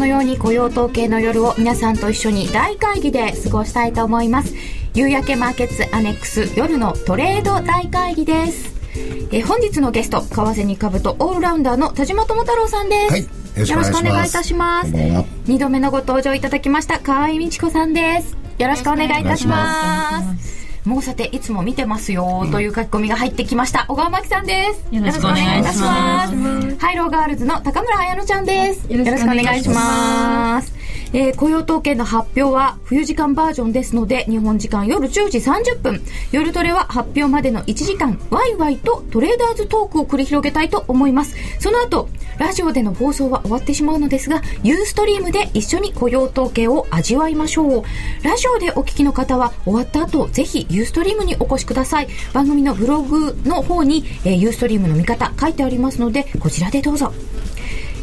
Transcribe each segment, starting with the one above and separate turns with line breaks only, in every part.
のように雇用統計の夜を皆さんと一緒に大会議で過ごしたいと思います。夕焼けマーケッツアネックス夜のトレード大会議です。え本日のゲスト為替に株とオールラウンダーの田島智太郎さんです、はい、よろしくお願いいたします。二度目のご登場いただきました河合美智子さんです。よろしくお願いいたしますもうさていつも見てますよという書き込みが入ってきました。小川真紀さんです。
よろしくお願いいたします。
ハイローガールズの高村彩乃ちゃんです。よろしくお願いします。えー、雇用統計の発表は冬時間バージョンですので日本時間夜10時30分。夜トレは発表までの1時間ワイワイとトレーダーズトークを繰り広げたいと思います。その後ラジオでの放送は終わってしまうのですがユーストリームで一緒に雇用統計を味わいましょうラジオでお聞きの方は終わった後ぜひユーストリームにお越しください番組のブログの方に、えー、ユーストリームの見方書いてありますのでこちらでどうぞ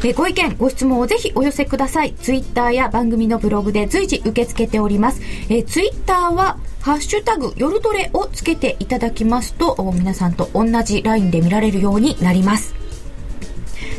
えご意見、ご質問をぜひお寄せください。ツイッターや番組のブログで随時受け付けております。えツイッターは、ハッシュタグ、夜トレをつけていただきますと、皆さんと同じラインで見られるようになります。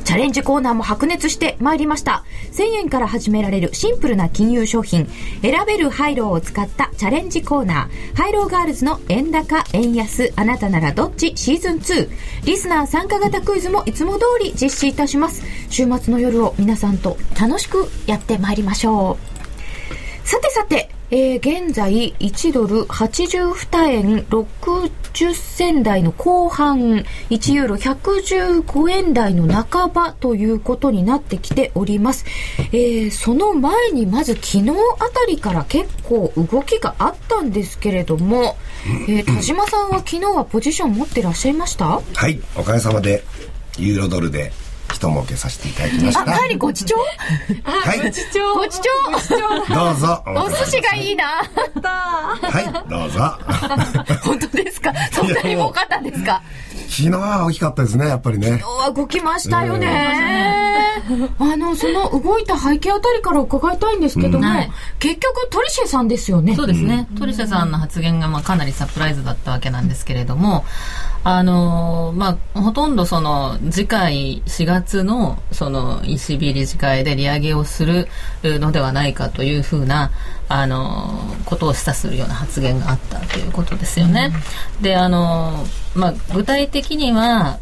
チャレンジコーナーも白熱してまいりました。1000円から始められるシンプルな金融商品、選べるハイローを使ったチャレンジコーナー、ハイローガールズの円高、円安、あなたならどっち？シーズン2。リスナー参加型クイズもいつも通り実施いたします。週末の夜を皆さんと楽しくやってまいりましょう。さてさて、えー、現在1ドル82円60銭台の後半1ユーロ115円台の半ばということになってきております、えー、その前にまず昨日あたりから結構動きがあったんですけれども、えー、田島さんは昨日はポジション持ってらっしゃいました？
はいおかげさまでユーロドルで一儲けさせていただきました。
あ、帰りごちちょ
はい
ごちちょごちちょ
どうぞ。
お寿司がいいな。
はい、どうぞ。
本当ですか？そんなに多かったんですか？
昨日は大きかったですね、やっぱりね。昨日
は動きましたよね。あの、その動いた背景あたりから伺いたいんですけども、結局トリシェさんですよね。
そうですね。トリシェさんの発言がまあかなりサプライズだったわけなんですけれども、あのまあ、ほとんどその次回4月のその ECB 理事会で利上げをするのではないかというふうなあのことを示唆するような発言があったということですよね。うん、であの、まあ、具体的には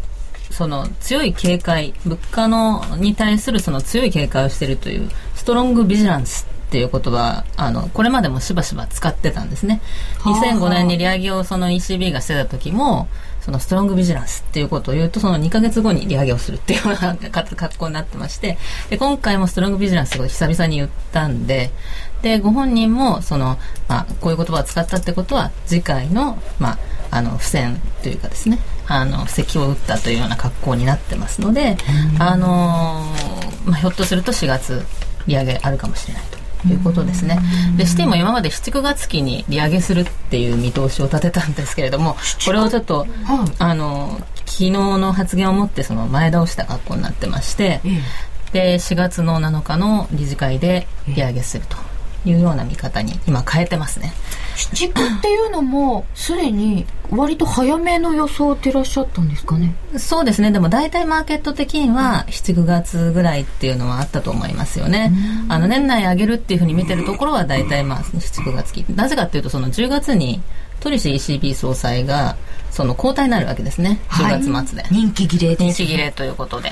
その強い警戒物価のに対するその強い警戒をしているというストロングビジランスっていう言葉あのこれまでもしばしば使ってたんですね。2005年に利上げをその ECB がしてた時もそのストロングビジランスっていうことを言うとその2か月後に利上げをするっていうような格好になってましてで今回もストロングビジランスを久々に言ったんででご本人もその、まあ、こういう言葉を使ったってことは次回の,、まあ、あの付箋というかですねあの布石を打ったというような格好になってますので、あのまあ、ひょっとすると4月利上げあるかもしれないと。いうことですね。で、シティも今まで7、9月期に利上げするっていう見通しを立てたんですけれども、これをちょっと、あの、昨日の発言をもってその前倒した格好になってまして、で、4月の7日の理事会で利上げすると。いうような見方に今変えてますね。
七区っていうのもすでに割と早めの予想っていらっしゃったんですかね。
そうですね。でも大体マーケット的には79月ぐらいっていうのはあったと思いますよね。あの年内上げるっていうふうに見てるところは大体まあ79月期。なぜかっていうとその10月にトリシ ECB 総裁がその交代になるわけですね。10月末で、
はい、人気切れ、
ね、人気切れということで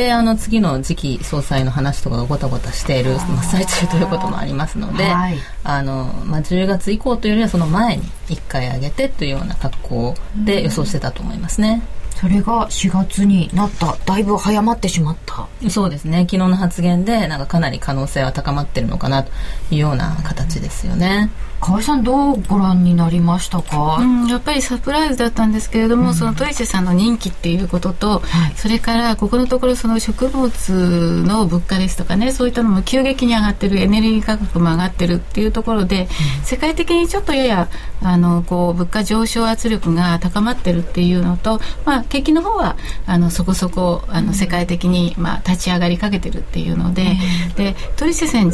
であの次の次期総裁の話とかがごたごたしている真っ最中ということもありますので、はい、あのまあ、10月以降というよりはその前に1回上げてというような格好で予想してたと思いますね。
それが4月になった。だいぶ早まってしまった。
そうですね。昨日の発言でなんかかなり可能性は高まってるのかなというような形ですよね。
河合さんどうご覧になりましたか、
うん、やっぱりサプライズだったんですけれども、うん、そのトリチェさんの人気っていうことと、はい、それからここのところその植物の物価ですとかねそういったのも急激に上がってるエネルギー価格も上がってるっていうところで、うん、世界的にちょっとややあのこう物価上昇圧力が高まってるっていうのと、まあ、景気の方はあのそこそこあの世界的に、まあ、立ち上がりかけてるっていうので,、でトリチェさん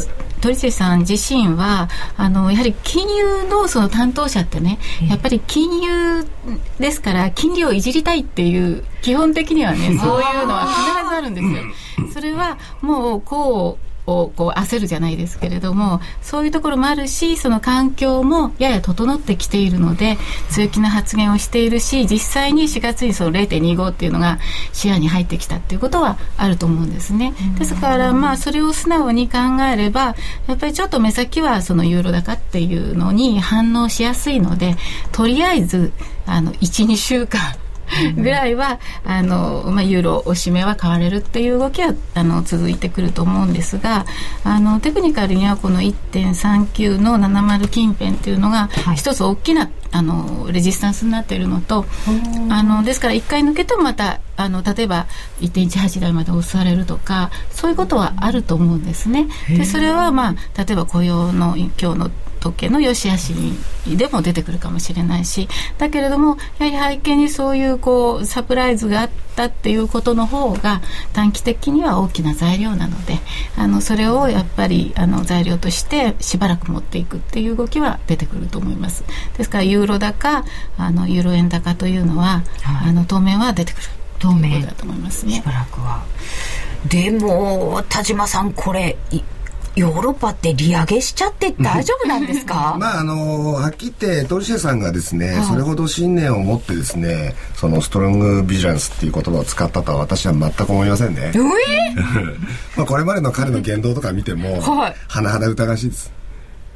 さん自身はあのやはり金融のその担当者ってね、やっぱり金融ですから金利をいじりたいっていう基本的にはねそういうのは必ずあるんですよ。それはもうこうをこう焦るじゃないですけれどもそういうところもあるしその環境もやや整ってきているので強気な発言をしているし実際に4月にその0.25っていうのが視野に入ってきたっていうことはあると思うんですね。ですからまあそれを素直に考えればやっぱりちょっと目先はそのユーロ高っていうのに反応しやすいのでとりあえずあの12週間ぐらいは、あの、まあ、ユーロおしめは買われるっていう動きは、あの、続いてくると思うんですが、あの、テクニカルにはこの1.39の70近辺っていうのが、一つ大きな、あの、レジスタンスになっているのと、あの、ですから一回抜けてもまた、あの、例えば1.18台まで押されるとか、そういうことはあると思うんですね。で、それはまあ、例えば雇用の今日の時計の良し悪しにでも出てくるかもしれないしだけれどもやはり背景にそういうこうサプライズがあったっていうことの方が短期的には大きな材料なのであのそれをやっぱりあの材料としてしばらく持っていくっていう動きは出てくると思います。ですからユーロ高あのユーロ円高というのは、はい、あの当面は出てくる。
当面。
だと思いますね。
しばらくは。でも田島さんこれヨーロッパって利上げしちゃって大丈夫なんですか？
まああのはっきり言ってトルシエさんがですね、はい、それほど信念を持ってですねそのストロングビジランスっていう言葉を使ったとは私は全く思いませんね。
えー、
まあこれまでの彼の言動とか見ても、はい、甚だ疑わしいです。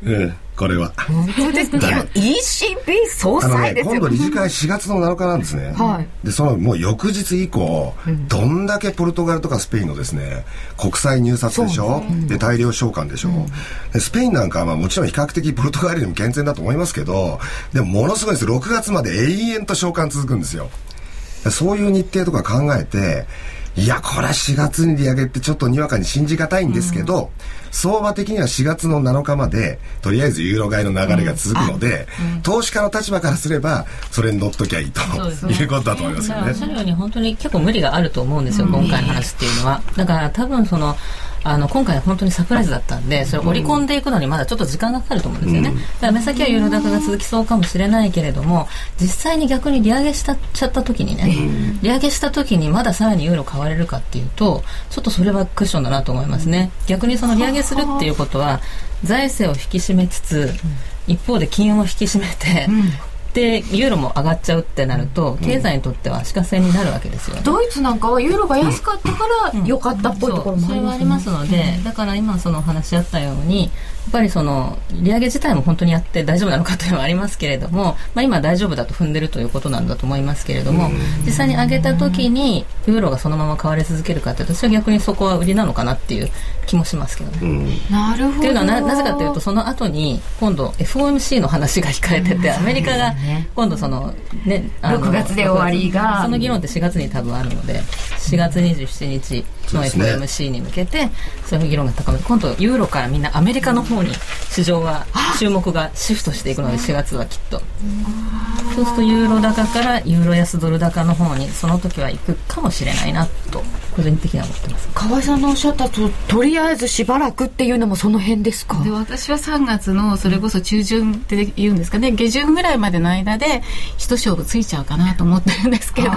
うんこれは。
本当ですか ?ECB 総裁ですよ、
ね、今度理事会4月の7日なんですね。はい。で、そのもう翌日以降、うん、どんだけポルトガルとかスペインのですね、国際入札でしょ、うん、で、大量償還でしょ、うん、でスペインなんかはまあもちろん比較的ポルトガルよりも健全だと思いますけど、でもものすごいです。6月まで永遠と償還続くんですよ。そういう日程とか考えて、いや、これは4月に利上げってちょっとにわかに信じがたいんですけど、うん、相場的には4月の7日まで、とりあえずユーロ買いの流れが続くので、うん、投資家の立場からすれば、それに乗っときゃいいと、ね、いうことだと思いますよね。おっしゃる
ように本当に結構無理があると思うんですよ、今回の話っていうのは。だから多分その、あの今回は本当にサプライズだったんでそれを織り込んでいくのにまだちょっと時間がかかると思うんですよね、うん、だから目先はユーロ高が続きそうかもしれないけれども実際に逆に利上げしたちゃった時にね、うん、利上げした時にまださらにユーロ買われるかっていうとちょっとそれはクッションだなと思いますね。逆にその利上げするっていうことは財政を引き締めつつ一方で金融も引き締めて、でユーロも上がっちゃうってなると経済にとっては足かせになるわけですよ、ね、
ドイツなんかはユーロが安かったから良かったっぽいところもあります、ね、それはあります
ので、だから今そのお話しあったようにやっぱりその利上げ自体も本当にやって大丈夫なのかというのはありますけれども、まあ、今大丈夫だと踏んでるということなんだと思いますけれども実際に上げた時にユーロがそのまま買われ続けるかというと私は逆にそこは売りなのかなっていう気もしますけどね。
なるほど。
というのはななぜかというとその後に今度 FOMC の話が控えててアメリカが今度そのね
6月で終わりが。
その議論って4月に多分あるので4月27日の FOMC に向けてそういう議論が高まって今度ユーロからみんなアメリカの方に市場は注目がシフトしていくので4月はきっと。そうするとユーロ高からユーロ安ドル高の方にその時は行くかもしれないなと個人的には思ってます。
河合さんのおっしゃったととりあえずしばらくっていうのもその辺ですか？
で私は3月のそれこそ中旬って言うんですかね下旬ぐらいまでの間で一勝負ついちゃうかなと思ってるんですけど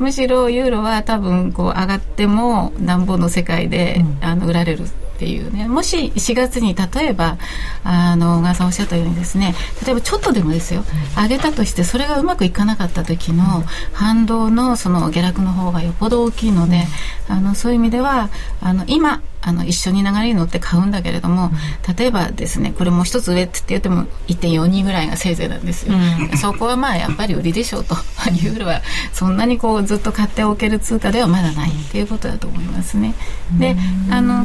むしろユーロは多分こう上がってもなんぼの世界で、うん、あの売られるっていうね。もし4月に例えばあの小川さんおっしゃったようにですね例えばちょっとでもですよ、上げたとしてそれがうまくいかなかった時の反動のその下落の方がよっぽど大きいので、あのそういう意味ではあの今あの一緒に流れに乗って買うんだけれども、例えばですねこれもう一つ上って言っても1.42ぐらいがせいぜいなんですよ、うん、そこはまあやっぱり売りでしょうと。ユーロはそんなにこうずっと買っておける通貨ではまだないっていうことだと思いますね。であの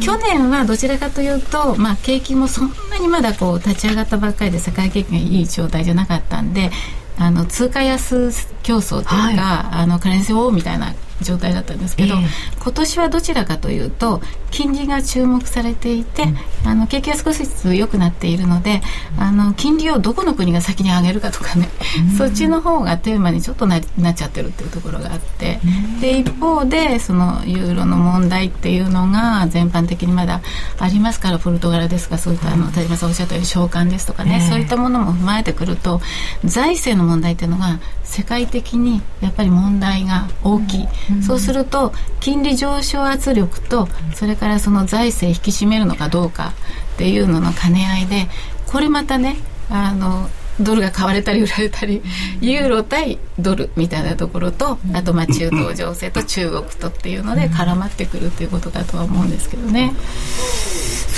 去年はどちらかというと、まあ、景気もそんなにまだこう立ち上がったばっかりで世界景気がいい状態じゃなかったんであの通貨安競争というか、はい、あのカレンシーウォーみたいな状態だったんですけど、えー、今年はどちらかというと金利が注目されていて、うん、あの景気が少しずつ良くなっているので、うん、あの金利をどこの国が先に上げるかとかね、うん、そっちの方がテーマにちょっとななっちゃってるっていうところがあって、で一方でそのユーロの問題っていうのが全般的にまだありますからポルトガルですがそういったあの田島さんおっしゃったように償還ですとかね、そういったものも踏まえてくると財政の問題っていうのが世界的にやっぱり問題が大きい。うん、そうすると金利上昇圧力とそれからその財政引き締めるのかどうかっていうのの兼ね合いでこれまたねあのドルが買われたり売られたりユーロ対ドルみたいなところとあとまあ中東情勢と中国とっていうので絡まってくるということだとは思うんですけどね。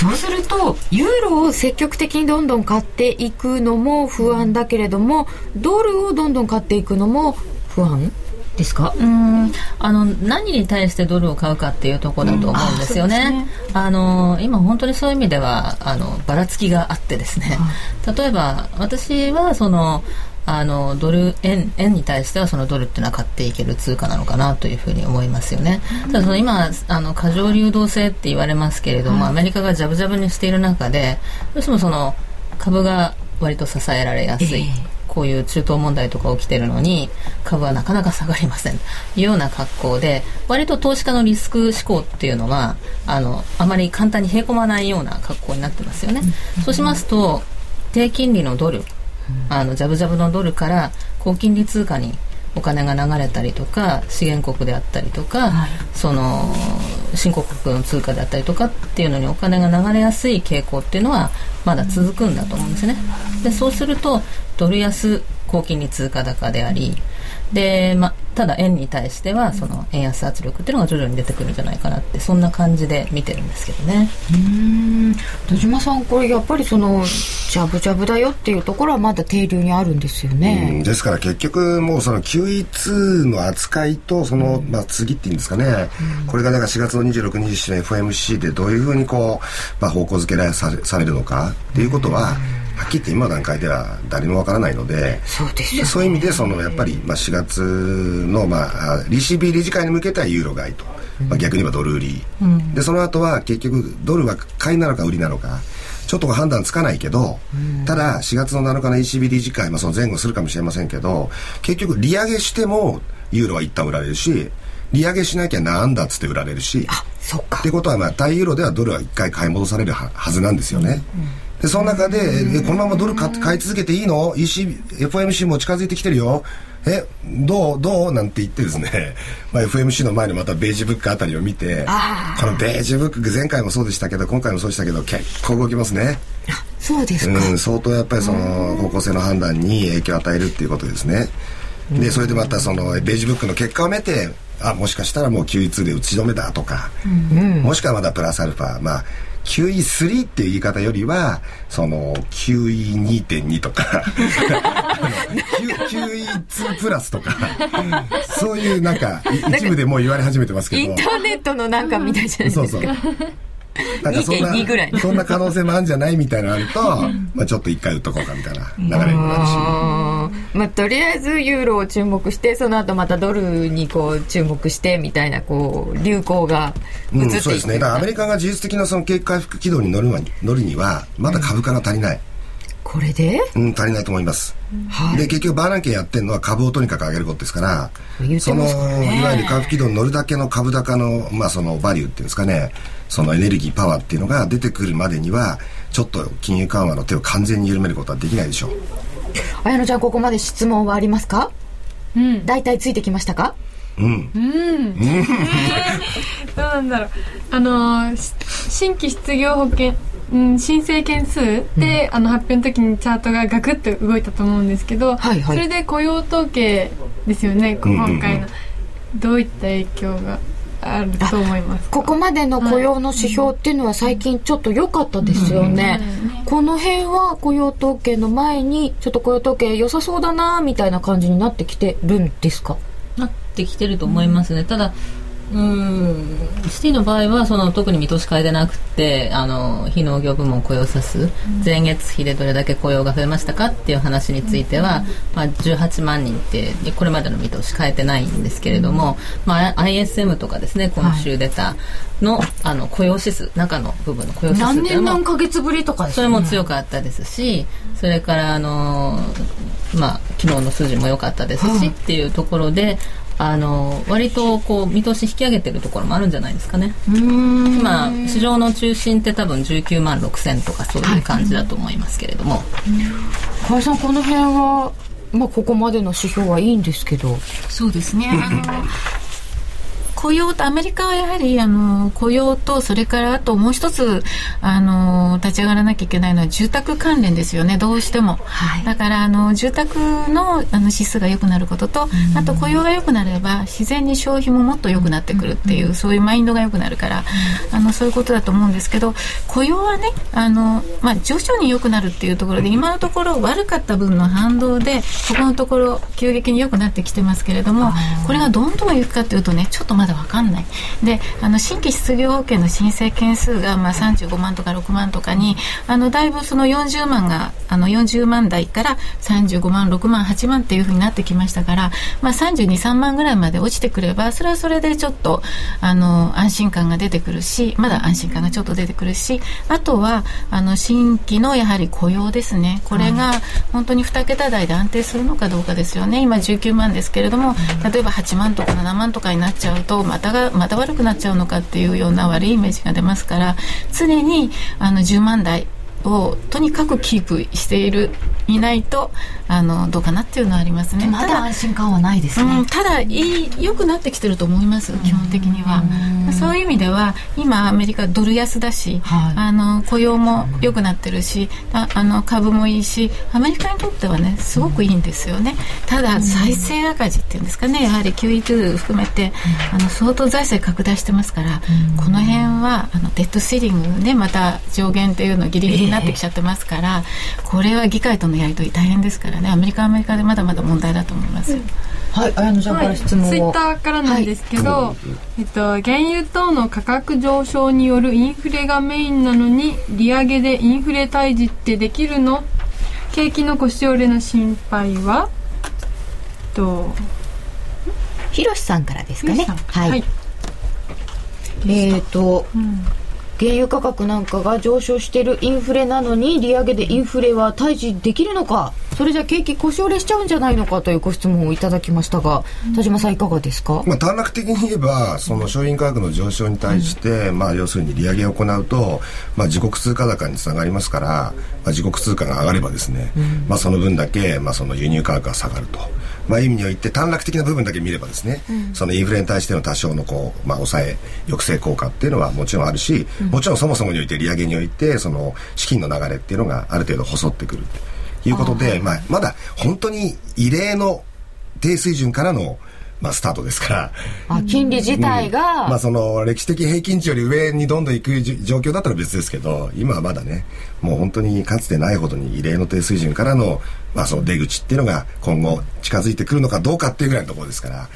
そうするとユーロを積極的にどんどん買っていくのも不安だけれどもドルをどんどん買っていくのも不安？ですか？うん
あの何に対してドルを買うかっていうところだと思うんですよね。うん、あねあの今本当にそういう意味ではあのばらつきがあってですね、はい、例えば私はそのあのドル円円に対してはそのドルっていうのは買っていける通貨なのかなというふうに思いますよね。ただその今あの過剰流動性って言われますけれども、アメリカがジャブジャブにしている中でどうしてもその株が割と支えられやすい。えーこういう中東問題とか起きてるのに株はなかなか下がりません。というような格好で割と投資家のリスク思考っていうのはあのあまり簡単にへこまないような格好になってますよね。そうしますと低金利のドルあのジャブジャブのドルから高金利通貨にお金が流れたりとか資源国であったりとか、はい、その新興国の通貨であったりとかっていうのにお金が流れやすい傾向っていうのはまだ続くんだと思うんですね。でそうするとドル安高金利通貨高でありで、ま、ただ円に対してはその円安圧力っていうのが徐々に出てくるんじゃないかなってそんな感じで見てるんですけどね。うん。
戸島さんこれやっぱりそのジャブジャブだよっていうところはまだ定流にあるんですよね。
ですから結局もうその QE2 の扱いとその、まあ、次っていうんですかね、これがなんか4月の26日の FMC でどういうふうにこう、まあ、方向づけらされるのかっていうことは、はっきり言って今の段階では誰もわからないので
そうです、ね、
そういう意味でそのやっぱり、まあ、4月の、まあ、ECB 理事会に向けてはユーロ買いと、まあ、逆に言えばドル売り、うん、でその後は結局ドルは買いなのか売りなのかちょっと判断つかないけど、うん、ただ4月の7日の ECB 理事会、まあ、その前後するかもしれませんけど結局利上げしてもユーロは一旦売られるし利上げしなきゃなんだっつって売られるし。
あそっか。
ってことは、まあ、対ユーロではドルは一回買い戻されるはずなんですよね。うんで、その中で、このままドル買買い続けていいの ?EC、FOMC も近づいてきてるよ。え、どう？どう？なんて言ってですね、まあ、FMC の前にまたベージュブックあたりを見て、このベージュブック、前回もそうでしたけど、今回もそうでしたけど、結構動きますね。
そうですか。
うん、相当やっぱりその方向性の判断に影響を与えるっていうことですね。で、それでまたそのベージュブックの結果を見て、あ、もしかしたらもう QE2 で打ち止めだとか、うん、もしくはまだプラスアルファ、まあ、QE3 っていう言い方よりはその QE2.2 とか。QE2 プラスとか。そういうなんか一部でもう言われ始めてますけど。
インターネットのなんかみたいじゃないですか。そうそう
なんかそんなそんな可能性もあるんじゃないみたいなのあると、まあちょっと一回打っとこうかみたいな流れになるし。
まあとりあえずユーロを注目して、その後またドルにこう注目してみたいなこう流行がうん、
そうですね。だからアメリカが事実的なその景気回復軌道に乗る乗るには、まだ株価が足りない。
これで？
うん足りないと思います、はい、で結局バーナンケンやってるのは株をとにかく上げることですからそのいわゆる回復軌道に乗るだけの株高の,、まあそのバリューっていうんですかねそのエネルギーパワーっていうのが出てくるまでにはちょっと金融緩和の手を完全に緩めることはできないでしょう。
綾乃ちゃんここまで質問はありますか？うん。大体ついてきましたか？
うん。うん。ど
うなんだろう。あの新規失業保険うん、申請件数で、うん、あの発表の時にチャートがガクッと動いたと思うんですけど、はいはい、それで雇用統計ですよね今回の、どういった影響が？あると思います。
ここまでの雇用の指標っていうのは最近ちょっと良かったですよね、うん、この辺は雇用統計の前にちょっと雇用統計良さそうだなみたいな感じになってきてるんですか？
なってきてると思いますね、ただうん。シティの場合はその特に見通し変えてなくてあの非農業部門雇用者数、前月比でどれだけ雇用が増えましたかっていう話については、まあ、18万人ってこれまでの見通し変えてないんですけれども、まあ、ISM とかですね今週出たのはい、あの雇用指数中の部分の雇用指数
何年何ヶ月ぶりとか、
ね、それも強かったですしそれからあのまあ昨日の数字も良かったですし、っていうところであの割とこう見通し引き上げてるところもあるんじゃないですかね。今市場の中心って多分19万6千とかそういう感じだと思いますけれども。
河、合、さんこの辺はまあここまでの指標はいいんですけど。
そうですね。あの雇用とアメリカはやはりあの雇用とそれからあともう一つあの立ち上がらなきゃいけないのは住宅関連ですよね。どうしても、はい、だからあの住宅のあの指数が良くなることと、あと雇用が良くなれば自然に消費ももっと良くなってくるっていう、そういうマインドが良くなるから、あのそういうことだと思うんですけど雇用はねあの、まあ、徐々に良くなるっていうところで今のところ悪かった分の反動でここのところ急激に良くなってきてますけれどもこれがどんどんいくかというとねちょっとまだ分かんない。であの新規失業保険の申請件数が、まあ、35万とか6万とかにあのだいぶその40万があの40万台から35万6万8万っていうふうになってきましたから、まあ、323万ぐらいまで落ちてくればそれはそれでちょっとあの安心感が出てくるしまだ安心感がちょっと出てくるしあとはあの新規のやはり雇用ですね。これが本当に2桁台で安定するのかどうかですよね。今19万ですけれども例えば8万とか7万とかになっちゃうとまたがまた悪くなっちゃうのかっていうような悪いイメージが出ますから常にあの10万台をとにかくキープしているいないとあのどうかなっていうのはありますね。
まだ安心感はないですね、
うん、ただいい良くなってきてると思います基本的には。そういう意味では今アメリカドル安だし、はい、あの雇用も良くなってるしああの株もいいしアメリカにとってはねすごくいいんですよね。ただ財政赤字っていうんですかね。やはり QE2 含めてあの相当財政拡大してますからこの辺はあのデッドシーリングでまた上限っていうのギリギリになってきちゃってますから、これは議会とのやり取り大変ですからねアメリカアメリカでまだまだ問題だと思います、うん、
はい綾野ちゃんから質問を、
はい、ツイッターからなんですけど、はい、えっと、原油等の価格上昇によるインフレがメインなのに利上げでインフレ退治ってできるの？景気の腰折れの心配は？と
ひろしさんからですかね。はい、はい、えっ、ー、と、うん原油価格なんかが上昇しているインフレなのに利上げでインフレは退治できるのか？それじゃ景気腰折れしちゃうんじゃないのかというご質問をいただきましたが、田島さんいかがですか、
まあ、短絡的に言えばその商品価格の上昇に対して、うん、まあ、要するに利上げを行うと、まあ、自国通貨高につながりますから、まあ、自国通貨が上がればですね、うん、まあ、その分だけ、まあ、その輸入価格が下がると。まあ、意味において短絡的な部分だけ見ればですね、うん、そのインフレに対しての多少のこう、まあ、抑え抑制効果っていうのはもちろんあるし、うん、もちろんそもそもにおいて利上げにおいてその資金の流れっていうのがある程度細ってくるということでまあ、まだ本当に異例の低水準からのまあ、スタートですから。
あ、金利自体が、
うん、まあ、その、歴史的平均値より上にどんどん行く状況だったら別ですけど、今はまだね、もう本当にかつてないほどに異例の低水準からのまあ、その出口っていうのが今後近づいてくるのかどうかっていうぐらいのところですから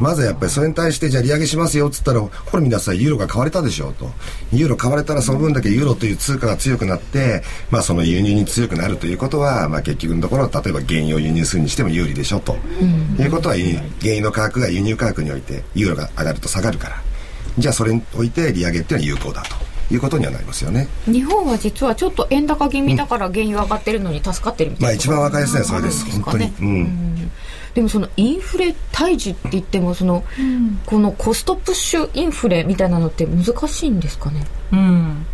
まずやっぱりそれに対してじゃあ利上げしますよっつったらこれ皆さんユーロが買われたでしょうと。ユーロ買われたらその分だけユーロという通貨が強くなって、まあ、その輸入に強くなるということは、まあ、結局のところ例えば原油を輸入するにしても有利でしょと、いうことは原油の価格が輸入価格においてユーロが上がると下がるから。じゃあそれにおいて利上げっていうのは有効だと。いうことにはなりますよね。
日本は実はちょっと円高気味だから原油上がってるのに助かってるみたいな、まあ
一番分かりやすいのはそれです、ね、本当に、うん、
でもそのインフレ退治って言ってもその、うん、このコストプッシュインフレみたいなのって難しいんですかね？
うん。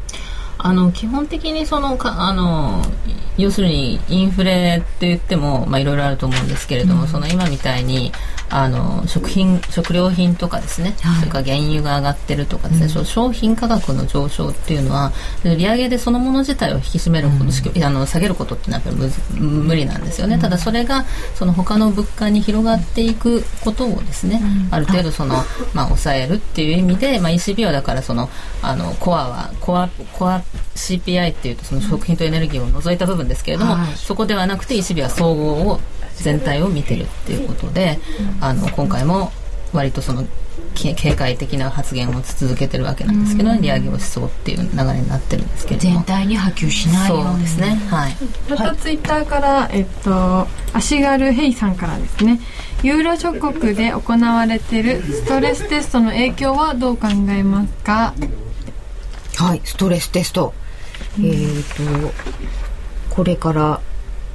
あの基本的にそのかあの要するにインフレって言ってもまあいろいろあると思うんですけれども、うん、その今みたいにあの食品食料品とかですね、はい、それから原油が上がってるとかですね、うん、商品価格の上昇っていうのは利上げでそのもの自体を引き締めること、うん、あの下げることってのはやっぱり無理なんですよね、うん、ただそれがその他の物価に広がっていくことをですね、ある程度その、まあ、抑えるっていう意味で、まあ、ECB はだからそのあのコアはコアコア CPI っていうとその食品とエネルギーを除いた部分ですけれども、そこではなくて ECB は総合を全体を見てるっていうことで、あの今回も割とその警戒的な発言を続けてるわけなんですけど、利上げをしそうっていう流れになってるんですけど
全体に波及しないよ
うですね。はい。
またツイッターから、えっと足軽ヘイさんからですね。ユーロ諸国で行われているストレステストの影響はどう考えますか？
はい。ストレステスト、えっ、ー、とこれから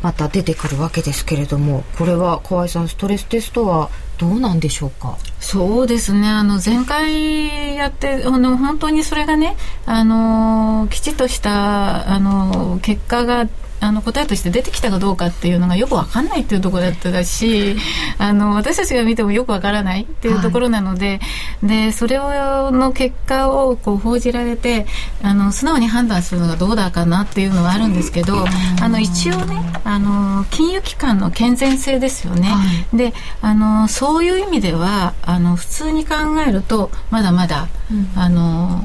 また出てくるわけですけれどもこれは河合さんストレステストはどうなんでしょうか？
そうですね。あの前回やってあの本当にそれがねあのきちっとしたあの結果があの答えとして出てきたかどうかっていうのがよくわかんないっていうところだったしあの私たちが見てもよくわからないっていうところなので、はい、でそれをの結果をこう報じられてあの素直に判断するのがどうだかなっていうのはあるんですけど、あの一応ねあの金融機関の健全性ですよね、はい、であのそういう意味ではあの普通に考えるとまだまだ、うん、あの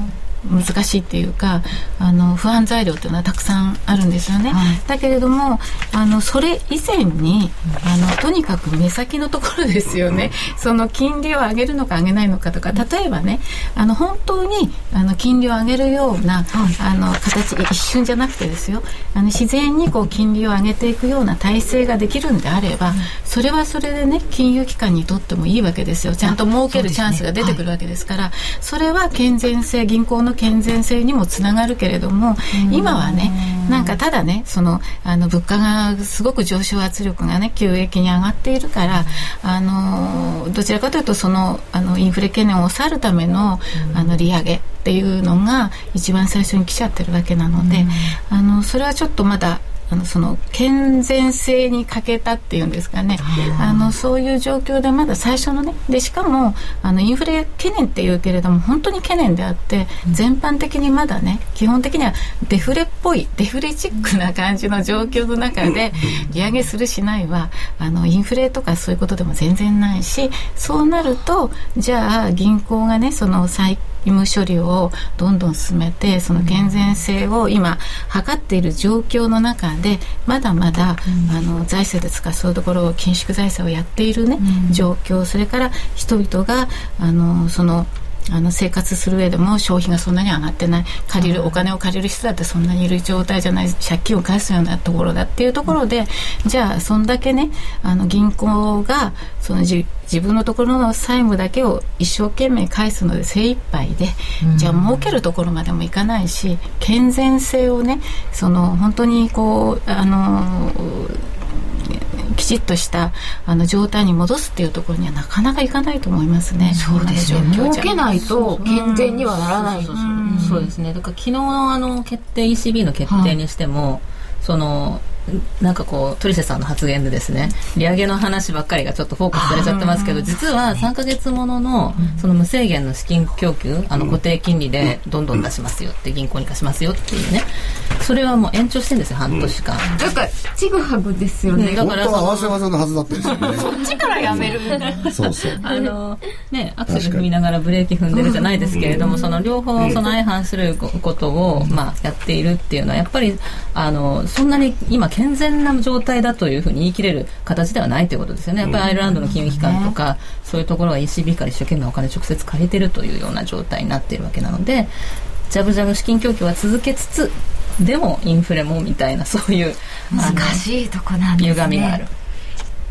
難しいっていうかあの不安材料っていうのはたくさんあるんですよね、はい、だけれどもあのそれ以前にあのとにかく目先のところですよね。その金利を上げるのか上げないのかとか例えばねあの本当にあの金利を上げるような、あの形一瞬じゃなくてですよ。あの自然にこう金利を上げていくような体制ができるんであれば、それはそれでね金融機関にとってもいいわけですよ。ちゃんと儲けるチャンスが出てくるわけですから、それは健全性銀行の健全性にもつながるけれども今はねなんかただねそのあの物価がすごく上昇圧力がね急激に上がっているからあのどちらかというとそのあのインフレ懸念を抑えるためのあの利上げっていうのが一番最初に来ちゃってるわけなのであのそれはちょっとまだあのその健全性に欠けたっていうんですかね。あのそういう状況でまだ最初のね。でしかもあのインフレ懸念っていうけれども本当に懸念であって全般的にまだね基本的にはデフレっぽいデフレチックな感じの状況の中で 利上げするしないはあのインフレとかそういうことでも全然ないしそうなるとじゃあ銀行がねその最務処理をどんどん進めてその健全性を今測っている状況の中でまだまだ、あの財政で使うそういうところを緊縮財政をやっているね、状況それから人々があのそのあの生活する上でも消費がそんなに上がってない。借りるお金を借りる人だってそんなにいる状態じゃない。借金を返すようなところだっていうところでじゃあそんだけねあの銀行がその自分のところの債務だけを一生懸命返すので精一杯で、じゃあ儲けるところまでもいかないし健全性をねその本当にこうあのきちっとしたあの状態に戻すっていうところにはなかなかいかないと思いますね。
そうですよ。儲けないと健全にはならない。
そうですね。だから昨日のあの決定 ECB の決定にしても、はい、そのなんかこうトリセさんの発言でですね利上げの話ばっかりがちょっとフォーカスされちゃってますけど実は3か月もののその無制限の資金供給あの固定金利でどんどん出しますよって銀行に貸しますよっていうね。それはもう延長してんですよ半年間、
だからちぐはぐですよね。
だから合わせ技のはずだったんですよね。
そっちからやめる
そうそう。
あのねアクセル踏みながらブレーキ踏んでるじゃないですけれどもその両方その相反することをまあやっているっていうのはやっぱりあのそんなに今健全な状態だというふうに言い切れる形ではないということですよね。やっぱりアイルランドの金融機関とか、そういうところが ECB から一生懸命お金直接借りてるというような状態になっているわけなので、ジャブジャブ資金供給は続けつつ、でもインフレもみたいなそういう
難しいとこなんですね。
歪みがある。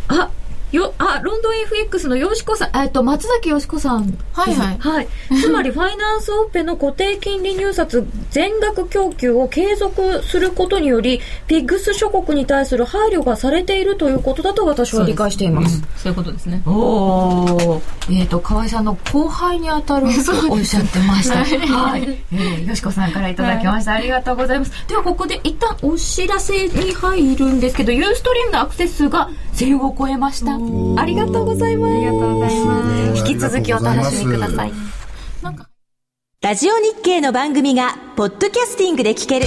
あよ、あ、ロンドン FX のよしこさん、えっと、松崎よしこさん。
はいはい。
はい。つまり、ファイナンスオペの固定金利入札全額供給を継続することにより、ピッグス諸国に対する配慮がされているということだと私は理解しています。
そういうことですね。
おお。えっ、ー、と、河合さんの後輩にあたると おっしゃってました。はい。えー、よしこさんからいただきました、はい。ありがとうございます。では、ここで一旦お知らせに入るんですけど、ユーストリームのアクセス数が1000を超えました。ありがとうございます。あ
りがとうございます。
引き続きお楽しみください。
ラジオ日経の番組が、ポッドキャスティングで聞ける。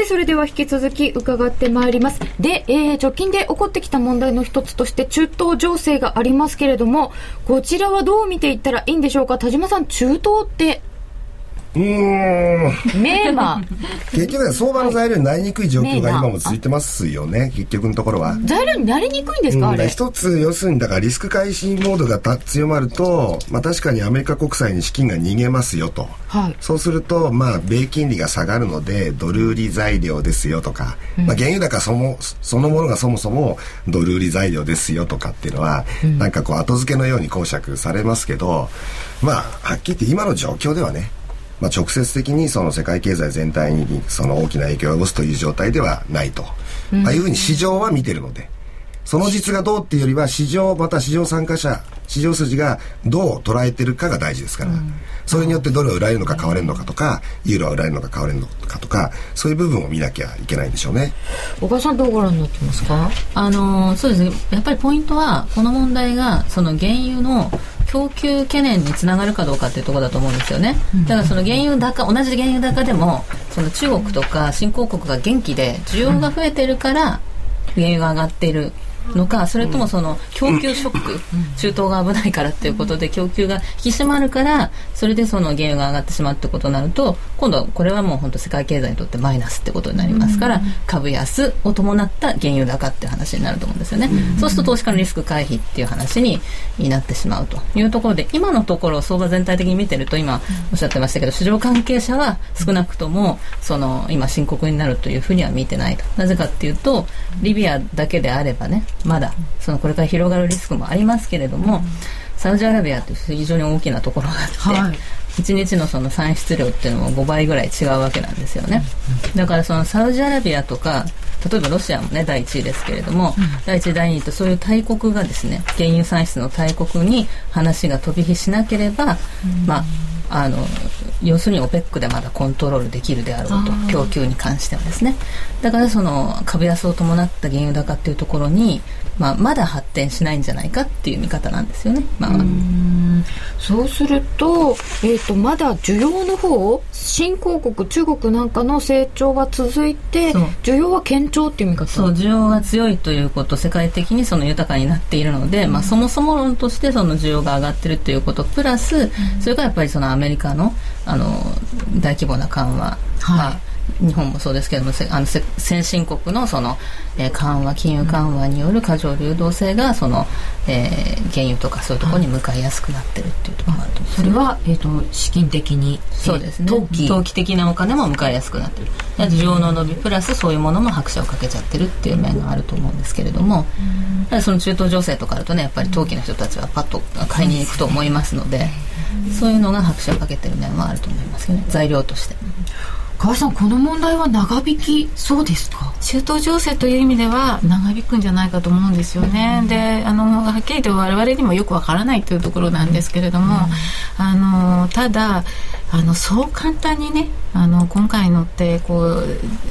それでは引き続き伺ってまいります。で、えー、直近で起こってきた問題の一つとして中東情勢がありますけれども、こちらはどう見ていったらいいんでしょうか？田島さん、中東って
うん。
メーマ
結局は相場の材料になりにくい状況が今も続いてますよね、結局のところは。
材料になりにくいんですか、うん、あれ？
一つ、要するに、だからリスク回避モードが強まると、まあ確かにアメリカ国債に資金が逃げますよと。はい。そうすると、まあ、米金利が下がるので、ドル売り材料ですよとか、うん、まあ原油高そも、そのものがそもそもドル売り材料ですよとかっていうのは、うん、なんかこう後付けのように講釈されますけど、まあ、はっきり言って今の状況ではね、まあ、直接的にその世界経済全体にその大きな影響を及ぼすという状態ではないと、うん、ああいうふうに市場は見てるので。その実がどうっていうよりは市場また市場参加者市場筋がどう捉えてるかが大事ですから、うん、それによってドルは売られるのか買われるのかとか、ユーロは売られるのか買われるのかとかそういう部分を見なきゃいけないんでしょうね。
小川さんどうご覧になってますか？
あのそうですね。やっぱりポイントはこの問題がその原油の供給懸念につながるかどうかっていうところだと思うんですよね。だからその原油高、同じ原油高でも、その中国とか新興国が元気で需要が増えてるから、原油が上がっているのかそれともその供給ショック、中東が危ないからっていうことで供給が引き締まるからそれでその原油が上がってしまうってことになると今度はこれはもう本当世界経済にとってマイナスってことになりますから、株安を伴った原油高っていう話になると思うんですよね、そうすると投資家のリスク回避っていう話になってしまうというところで今のところ相場全体的に見てると今おっしゃってましたけど市場関係者は少なくともその今深刻になるというふうには見てないと。なぜかっていうとリビアだけであればねまだそのこれから広がるリスクもありますけれども、うん、サウジアラビアって非常に大きなところがあって、はい、1日のその産出量っていうのも5倍ぐらい違うわけなんですよね、だからそのサウジアラビアとか例えばロシアもね第1位ですけれども、うん、第1位第2位とそういう大国がですね原油産出の大国に話が飛び火しなければ、うん、まああの要するに OPEC でまだコントロールできるであろうと供給に関してはですね。だからその株安を伴った原油高っていうところに、まあ、まだ発展しないんじゃないかっていう見方なんですよね、まあ、
そうすると,、えーと、まだ需要の方新興国中国なんかの成長が続いて需要は堅調っていう見方。
そう需要が強いということ世界的にその豊かになっているので、まあ、そもそも論としてその需要が上がってるということプラス、それからやっぱりそのアメリカのあの大規模な緩和、はい日本もそうですけどもあの先進国のその、えー、緩和金融緩和による過剰流動性がその、えー、原油とかそういうところに向かいやすくなってるっていうところがあると思
ね、それは、えーと、資金的に
そうですね。投機。投機的なお金も向かいやすくなってる。需要の伸びプラスそういうものも拍車をかけちゃってるっていう面があると思うんですけれども、うん、その中東情勢とかあるとねやっぱり投機の人たちはパッと買いに行くと思いますので、そういうのが拍車をかけてる面はあると思いますよね。材料として。
川さんこの問題は長引きそうですか？
中東情勢という意味では長引くんじゃないかと思うんですよね、うん、であのはっきりと我々にもよくわからないというところなんですけれども、うん、あのただあのそう簡単にねあの今回のってこう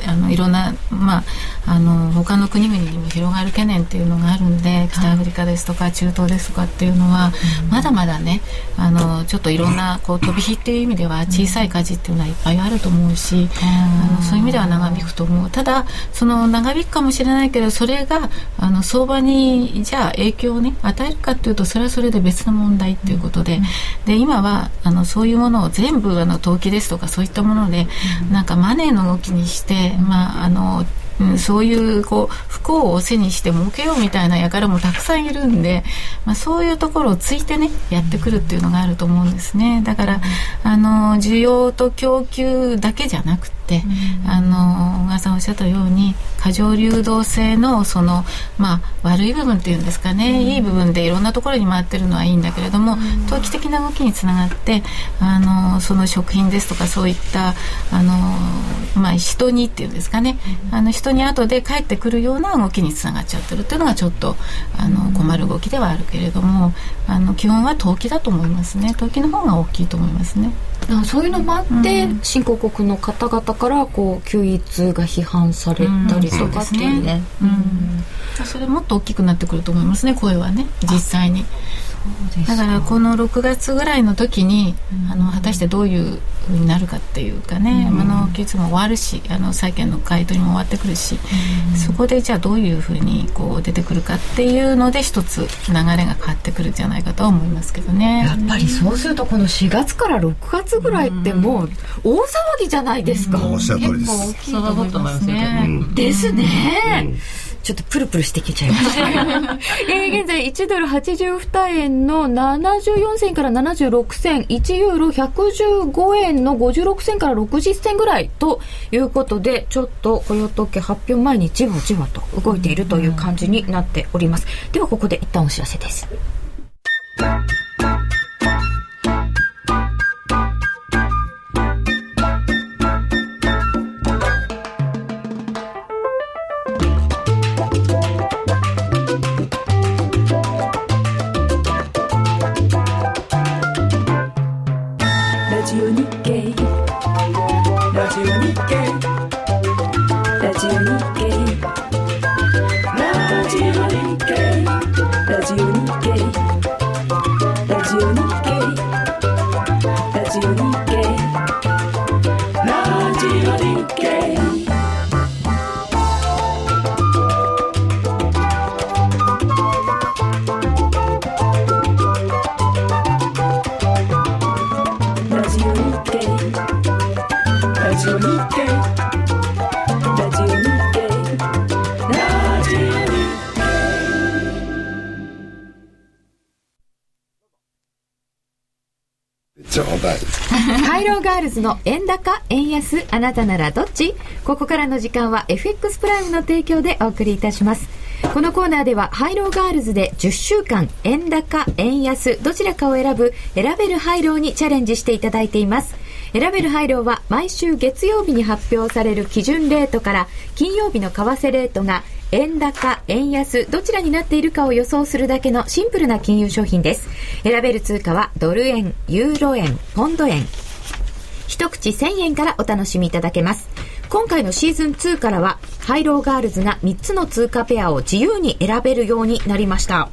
あのいろんな、まあ、あの他の国々にも広がる懸念っていうのがあるんで北アフリカですとか中東ですとかっていうのは、まだまだねあのちょっといろんなこう飛び火っていう意味では小さい火事っていうのはいっぱいあると思うし、あのそういう意味では長引くと思う。ただその長引くかもしれないけどそれがあの相場にじゃあ影響をね与えるかっていうとそれはそれで別の問題っていうことで,、で今はあのそういうものを全部あの投機ですとかそういったもので、なんかマネーの動きにして、まあ、あのうん、そういうこう不幸を背にして儲けようみたいな輩もたくさんいるんで、まあ、そういうところをついてねやってくるっていうのがあると思うんですねだからあの需要と供給だけじゃなくて、うん、あの小川さんおっしゃったように過剰流動性のその、まあ、悪い部分っていうんですかね、うん、いい部分でいろんなところに回ってるのはいいんだけれども、投機的な動きにつながってあのその食品ですとかそういったあの、まあ、人にっていうんですかね、あの人に後で帰ってくるような動きにつながっちゃってるっていうのがちょっとあの困る動きではあるけれどもあの基本は投機だと思いますね。投機の方が大きいと思いますね。
そういうのもあって、うん、新興国の方々からこう休日が批判されたりとかっていう。ね,、
うん。それもっと大きくなってくると思いますね声はね実際に。だからこの6月ぐらいの時に、あの果たしてどういうふうになるかっていうかね、あの期日も終わるしあの債券の買い取りも終わってくるし、そこでじゃあどういうふうにこう出てくるかっていうので一つ流れが変わってくるんじゃないかと思いますけどね。
やっぱりそうするとこの4月から6月ぐらいってもう大騒ぎじゃないですか、
おっしゃる通りです。
結構大きいと思いますね、
ですね、ちょっとプルプルしてきちゃいました。えー、現在1ドル82円の74銭から76銭、1ユーロ115円の56銭から60銭ぐらいということで、ちょっと雇用統計発表前にじわじわと動いているという感じになっております。ではここで一旦お知らせです。ールズの円高、円安、あなたならどっちここからの時間は FX プライムの提供でお送りいたします。このコーナーではハイローガールズで10週間円高、円安、どちらかを選ぶ選べるハイローにチャレンジしていただいています。選べるハイローは毎週月曜日に発表される基準レートから金曜日の為替レートが円高、円安、どちらになっているかを予想するだけのシンプルな金融商品です。選べる通貨はドル円、ユーロ円、ポンド円、一口1000円からお楽しみいただけます。今回のシーズン2からは、ハイローガールズが3つの通貨ペアを自由に選べるようになりました。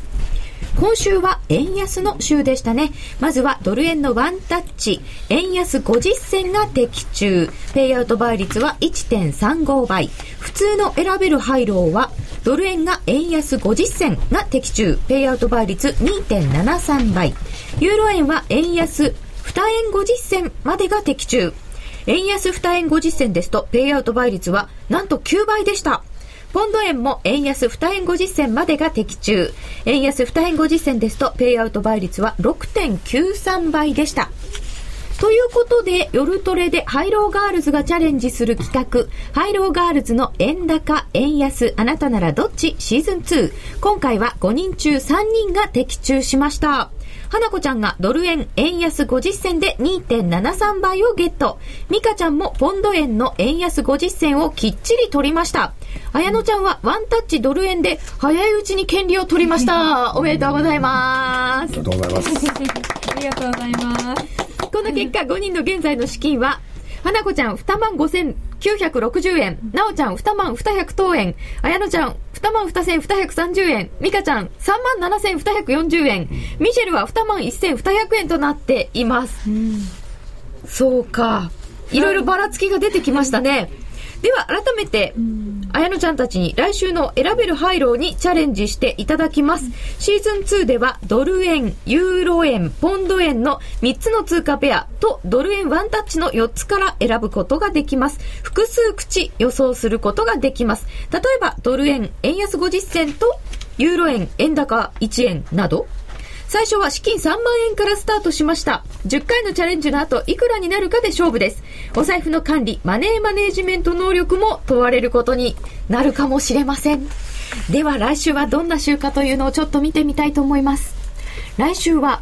今週は円安の週でしたね。まずはドル円のワンタッチ、円安50銭が的中。ペイアウト倍率は1.35倍。普通の選べるハイローは、ドル円が円安50銭が的中。ペイアウト倍率2.73倍。ユーロ円は円安2円50銭までが的中。円安2円50銭ですと、ペイアウト倍率はなんと9倍でした。ポンド円も円安2円50銭までが的中。円安2円50銭ですと、ペイアウト倍率は6.93倍でした。ということで、夜トレでハイローガールズがチャレンジする企画、ハイローガールズの円高、円安、あなたならどっち？シーズン2。今回は5人中3人が的中しました。花子ちゃんがドル円円安50銭で2.73倍をゲット。ミカちゃんもポンド円の円安50銭をきっちり取りました。綾乃ちゃんはワンタッチドル円で早いうちに権利を取りました。おめでとうございます。
ありがとうございます。
ありがとうございます。
この結果、5人の現在の資金は、花子ちゃん2万5960円、なおちゃん2万200等円、あやのちゃん2万2230円、みかちゃん3万7240円、ミシェルは2万1200円となっています。うん、そうか。いろいろばらつきが出てきましたね。では、改めて、綾乃ちゃんたちに来週の選べるハイローにチャレンジしていただきます。シーズン2では、ドル円、ユーロ円、ポンド円の3つの通貨ペアと、ドル円ワンタッチの4つから選ぶことができます。複数口予想することができます。例えば、ドル円、円安50銭と、ユーロ円、円高1円など、最初は資金3万円からスタートしました。10回のチャレンジの後、いくらになるかで勝負です。お財布の管理、マネーマネージメント能力も問われることになるかもしれません。では来週はどんな週かというのをちょっと見てみたいと思います。来週は、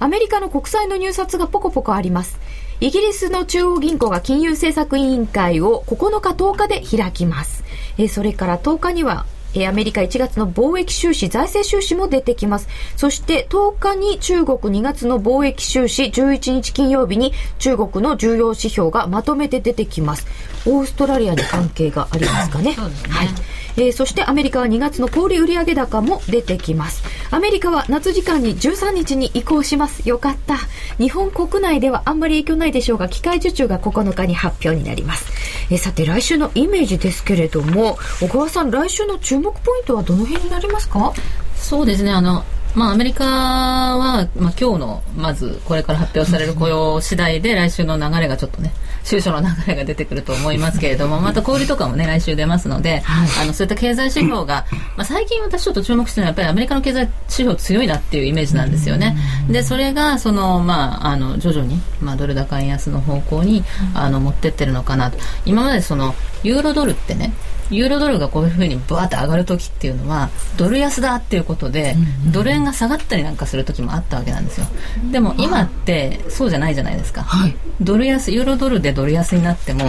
アメリカの国債の入札がポコポコあります。イギリスの中央銀行が金融政策委員会を9日10日で開きます。えそれから10日にはえアメリカ1月の貿易収支、財政収支も出てきます。そして10日に中国2月の貿易収支、11日金曜日に中国の重要指標がまとめて出てきます。オーストラリアに関係がありますかね。ねはい。えー、そしてアメリカは2月の小売売上高も出てきます。アメリカは夏時間に13日に移行します。よかった。日本国内ではあんまり影響ないでしょうが機械受注が9日に発表になります、えー、さて来週のイメージですけれども小川さん来週の注目ポイントはどの辺になりますか？
そうですね。あのまあ、アメリカは、まあ、今日のまずこれから発表される雇用次第で来週の流れがちょっとね 収書の流れが出てくると思いますけれども また小売とかもね来週出ますので、はい、あのそういった経済指標が、まあ、最近私ちょっと注目してるのはやっぱりアメリカの経済指標強いなっていうイメージなんですよね。でそれがその、まあ、あの徐々に、まあ、ドル高円安の方向にあの持ってってるのかなと。今までそのユーロドルってねユーロドルがこういうふうにバーって上がる時っていうのはドル安だっていうことで、ドル円が下がったりなんかする時もあったわけなんですよ。でも今ってそうじゃないじゃないですか、はい、ドル安ユーロドルでドル安になっても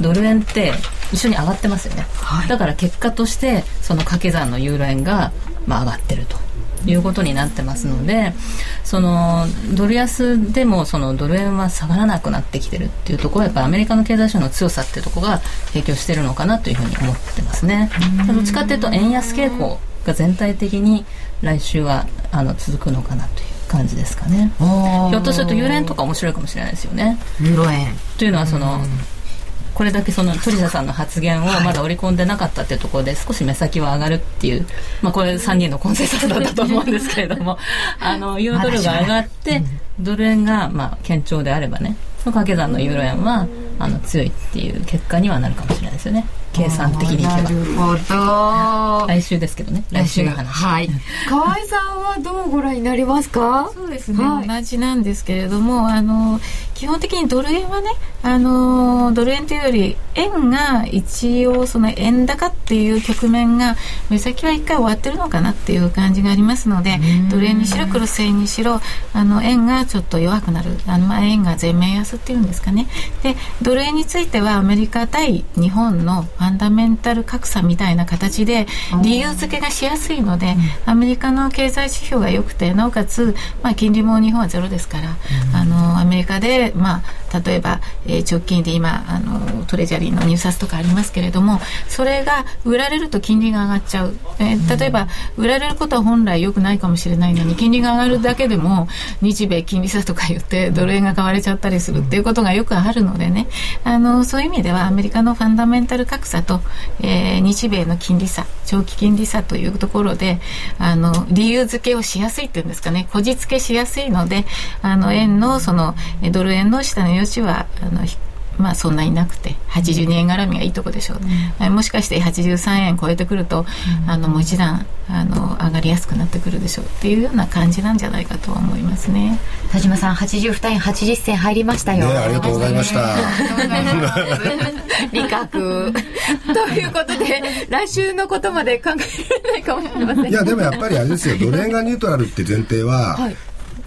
ドル円って一緒に上がってますよね、はい、だから結果としてその掛け算のユーロ円が、まあ、上がってるということになってますのでそのドル安でもそのドル円は下がらなくなってきてるっていうところはやっぱアメリカの経済指標の強さっていうところが影響してるのかなというふうに思ってますね。どっちかっていうと円安傾向が全体的に来週はあの続くのかなという感じですかね。ひょっとするとユーロ円とか面白いかもしれないですよね。
ユーロ円
というのはその、これだけその鳥田さんの発言をまだ織り込んでなかったっていうところで少し目先は上がるっていう、まあ、これ3人のコンセンサスだったと思うんですけれども あのユードルが上がって、ドル円がまあ堅調であればねその掛け算のユーロ円はあの強いっていう結果にはなるかもしれないですよね。計算的にいけば。なるほど。来週ですけどね。来週の話。
はい。河合さんはどうご覧になりますか？
そうですね、はい、同じなんですけれどもあの基本的にドル円はねあのドル円というより円が一応その円高っていう局面が目先は一回終わってるのかなっていう感じがありますのでドル円にしろクロス円にしろあの円がちょっと弱くなるあのまあ円が全面安っていうんですかね。でドル円についてはアメリカ対日本のファンダメンタル格差みたいな形で理由付けがしやすいので、アメリカの経済指標が良くてなおかつ、まあ、金利も日本はゼロですから、あのアメリカで、まあ、例えば、えー、直近で今あのトレジャリーの入札とかありますけれどもそれが売られると金利が上がっちゃう、えー、例えば売られることは本来良くないかもしれないのに金利が上がるだけでも日米金利差とか言ってドル円が買われちゃったりするっていうことがよくあるのでね。あのそういう意味ではアメリカのファンダメンタル格差と、えー、日米の金利差長期金利差というところであの理由付けをしやすいっていうんですかね。こじつけしやすいのであの円のそのドル円の下の余地はあのまあそんなになくて82円絡みがいいとこでしょう、うん、もしかして83円超えてくると、うん、あのもう一段あの上がりやすくなってくるでしょうっていうような感じなんじゃないかと思いますね。
田島さん82円80銭入りましたよ、
ね、ありがとうございました。
理覚。ということで来週のことまで考えられないかもしれません。
いやでもやっぱりあれですよ。ドル円がニュートラルって前提は、はい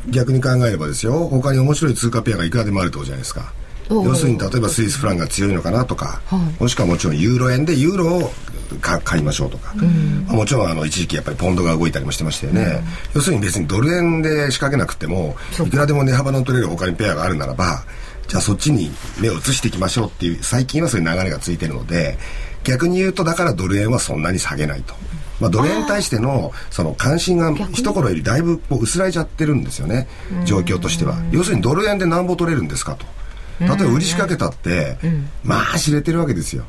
逆に考えればですよ。他に面白い通貨ペアがいくらでもあるってことじゃないですか。要するに例えばスイスフランが強いのかなとか、はい、もしくはもちろんユーロ円でユーロを買いましょうとか、まあ、もちろんあの一時期やっぱりポンドが動いたりもしてましたよね、うん、要するに別にドル円で仕掛けなくてもいくらでも値幅の取れる他にペアがあるならばじゃあそっちに目を移していきましょうっていう最近はそういう流れがついてるので逆に言うとだからドル円はそんなに下げないと。まあ、ドル円に対してのその関心が一頃よりだいぶこう薄らいじゃってるんですよね。状況としては。要するにドル円でなんぼ取れるんですかと。例えば売り仕掛けたって、まあ知れてるわけですよ。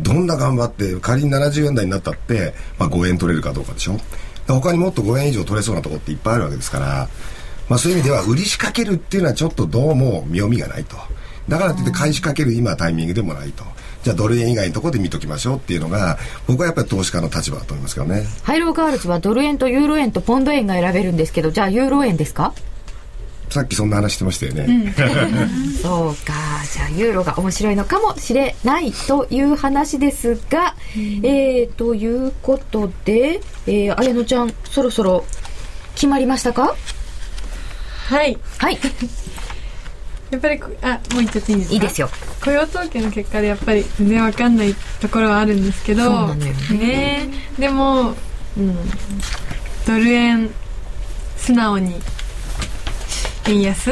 どんな頑張って仮に70円台になったって、まあ、5円取れるかどうかでしょ。他にもっと5円以上取れそうなとこっていっぱいあるわけですから、まあ、そういう意味では売り仕掛けるっていうのはちょっとどうも読みがないと。だからといって買い仕掛ける今タイミングでもないとじゃあドル円以外のところで見ときましょうっていうのが僕はやっぱり投資家の立場だと思いますけどね。
ハイローガールズはドル円とユーロ円とポンド円が選べるんですけどじゃあユーロ円ですか？
さっきそんな話してましたよね、うん、
そうか。じゃあユーロが面白いのかもしれないという話ですが、うん、えー、ということで、えー、綾乃ちゃんそろそろ決まりましたか？
はい。
はい
やっぱりあもう一ついいですか？
いいですよ。
雇用統計の結果でやっぱり全然わかんないところはあるんですけどねね。でも、うん、ドル円素直に円安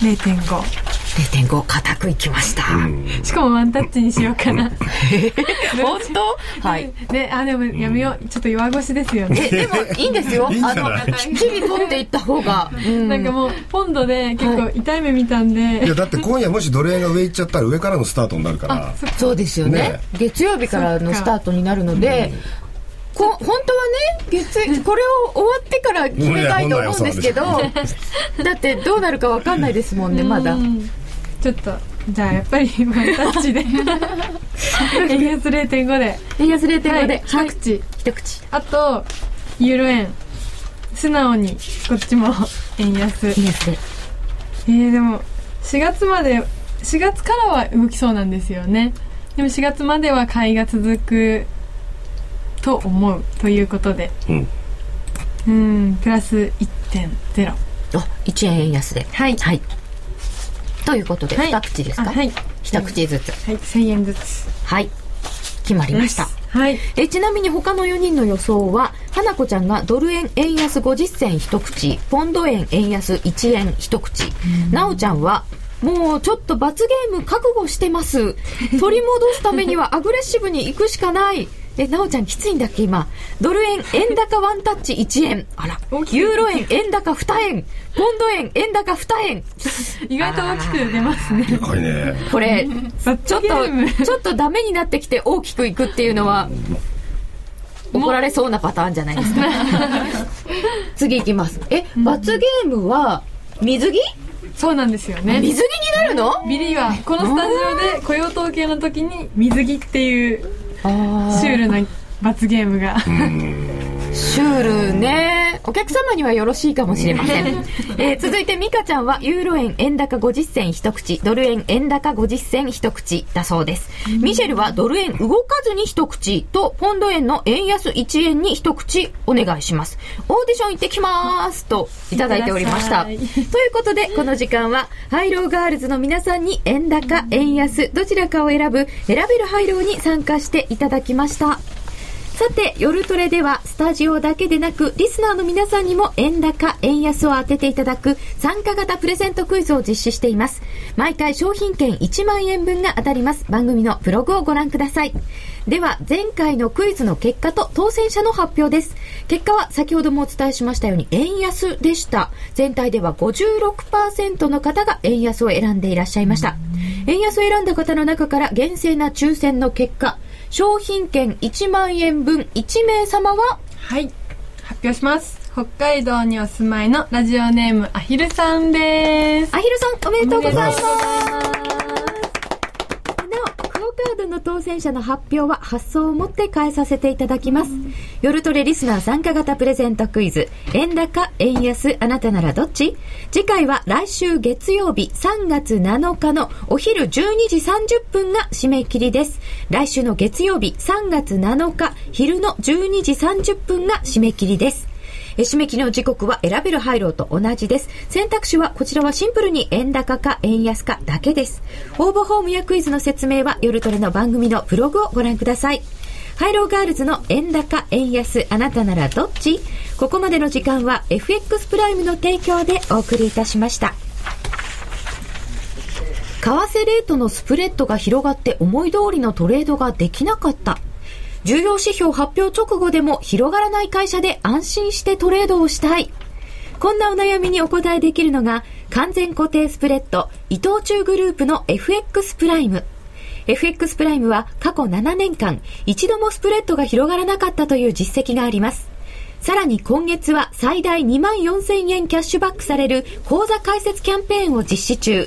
？0.5
0.5固くいきました、
しかもワンタッチにしようかな。
本当？はい。
であでもやめよう、ちょっと弱腰ですよね。
でもいいんですよ。あのきっちり取っていった方が、
うん、なんかもうポンドで結構痛い目見たんで、はい、
いやだって今夜もしドル円が上行っちゃったら上からのスタートになるから。
そうですよね、ね、月曜日からのスタートになるので、こ本当はね月これを終わってから決めたいと思うんですけどだってどうなるか分かんないですもんねまだ。
ちょっとじゃあやっぱりワンタッチで。円安0.5で
円安0.5で、
はい、一口、
一口。
あとユーロ円。素直にこっちも円安。
円安で。
えー、でも4月まで4月からは動きそうなんですよね。でも4月までは買いが続くと思うということで。うん。うんプラス1.0
あ1円円安で。
はい、
はい、ということで、はい、2口ですか？
はい。
一口ずつ。
はい。1000円ずつ。
はい。決まりました。
はい、
えちなみに他の4人の予想は花子ちゃんがドル円円安50銭一口ポンド円円安1円一口。なおちゃんはもうちょっと罰ゲーム覚悟してます。取り戻すためにはアグレッシブに行くしかないえ、なおちゃんきついんだっけ今。ドル円、円高ワンタッチ1円。あら。ユーロ円、円高2円。ポンド円、円高2円。
意外と大きく出ますね。
でかいね。
これ、ちょっと、ちょっとダメになってきて大きくいくっていうのは、怒られそうなパターンじゃないですか。次いきます。え、罰ゲームは、水着？
そうなんですよね。
水着になるの？
ビリは、このスタジオで雇用統計の時に水着っていうシュールな罰ゲームが
シュールね。お客様にはよろしいかもしれません、えー、続いて美香ちゃんはユーロ円円高50銭一口ドル円円高50銭一口だそうです、ミシェルはドル円動かずに一口とポンド円の円安1円に一口お願いします。オーディション行ってきます。といただいておりました。ということでこの時間はハイローガールズの皆さんに円高円安どちらかを選ぶ選べるハイローに参加していただきましたさて、夜トレではスタジオだけでなく、リスナーの皆さんにも円高、円安を当てていただく参加型プレゼントクイズを実施しています。毎回商品券1万円分が当たります。番組のブログをご覧ください。では、前回のクイズの結果と当選者の発表です。結果は先ほどもお伝えしましたように円安でした。全体では56%の方が円安を選んでいらっしゃいました。円安を選んだ方の中から厳正な抽選の結果、商品券1万円分1名様は？
はい。発表します。北海道にお住まいのラジオネームあひるさんです。
あひるさんおめでとうございますカードの当選者の発表は発送をもって返させていただきます。夜トレリスナー参加型プレゼントクイズ、円高、円安、あなたならどっち？次回は来週月曜日3月7日のお昼12時30分が締め切りです。来週の月曜日3月7日昼の12時30分が締め切りです。締め切りの時刻は選べる配慮と同じです。選択肢はこちらはシンプルに円高か円安かだけです。応募フォームやクイズの説明は夜トレの番組のブログをご覧ください。ハイローガールズの円高、円安、あなたならどっち？ここまでの時間は FX プライムの提供でお送りいたしました。為替レートのスプレッドが広がって思い通りのトレードができなかった。重要指標発表直後でも広がらない会社で安心してトレードをしたい。こんなお悩みにお答えできるのが完全固定スプレッド伊藤忠グループの FX プライム。FX プライムは過去7年間一度もスプレッドが広がらなかったという実績があります。さらに今月は最大2万4000円キャッシュバックされる口座開設キャンペーンを実施中。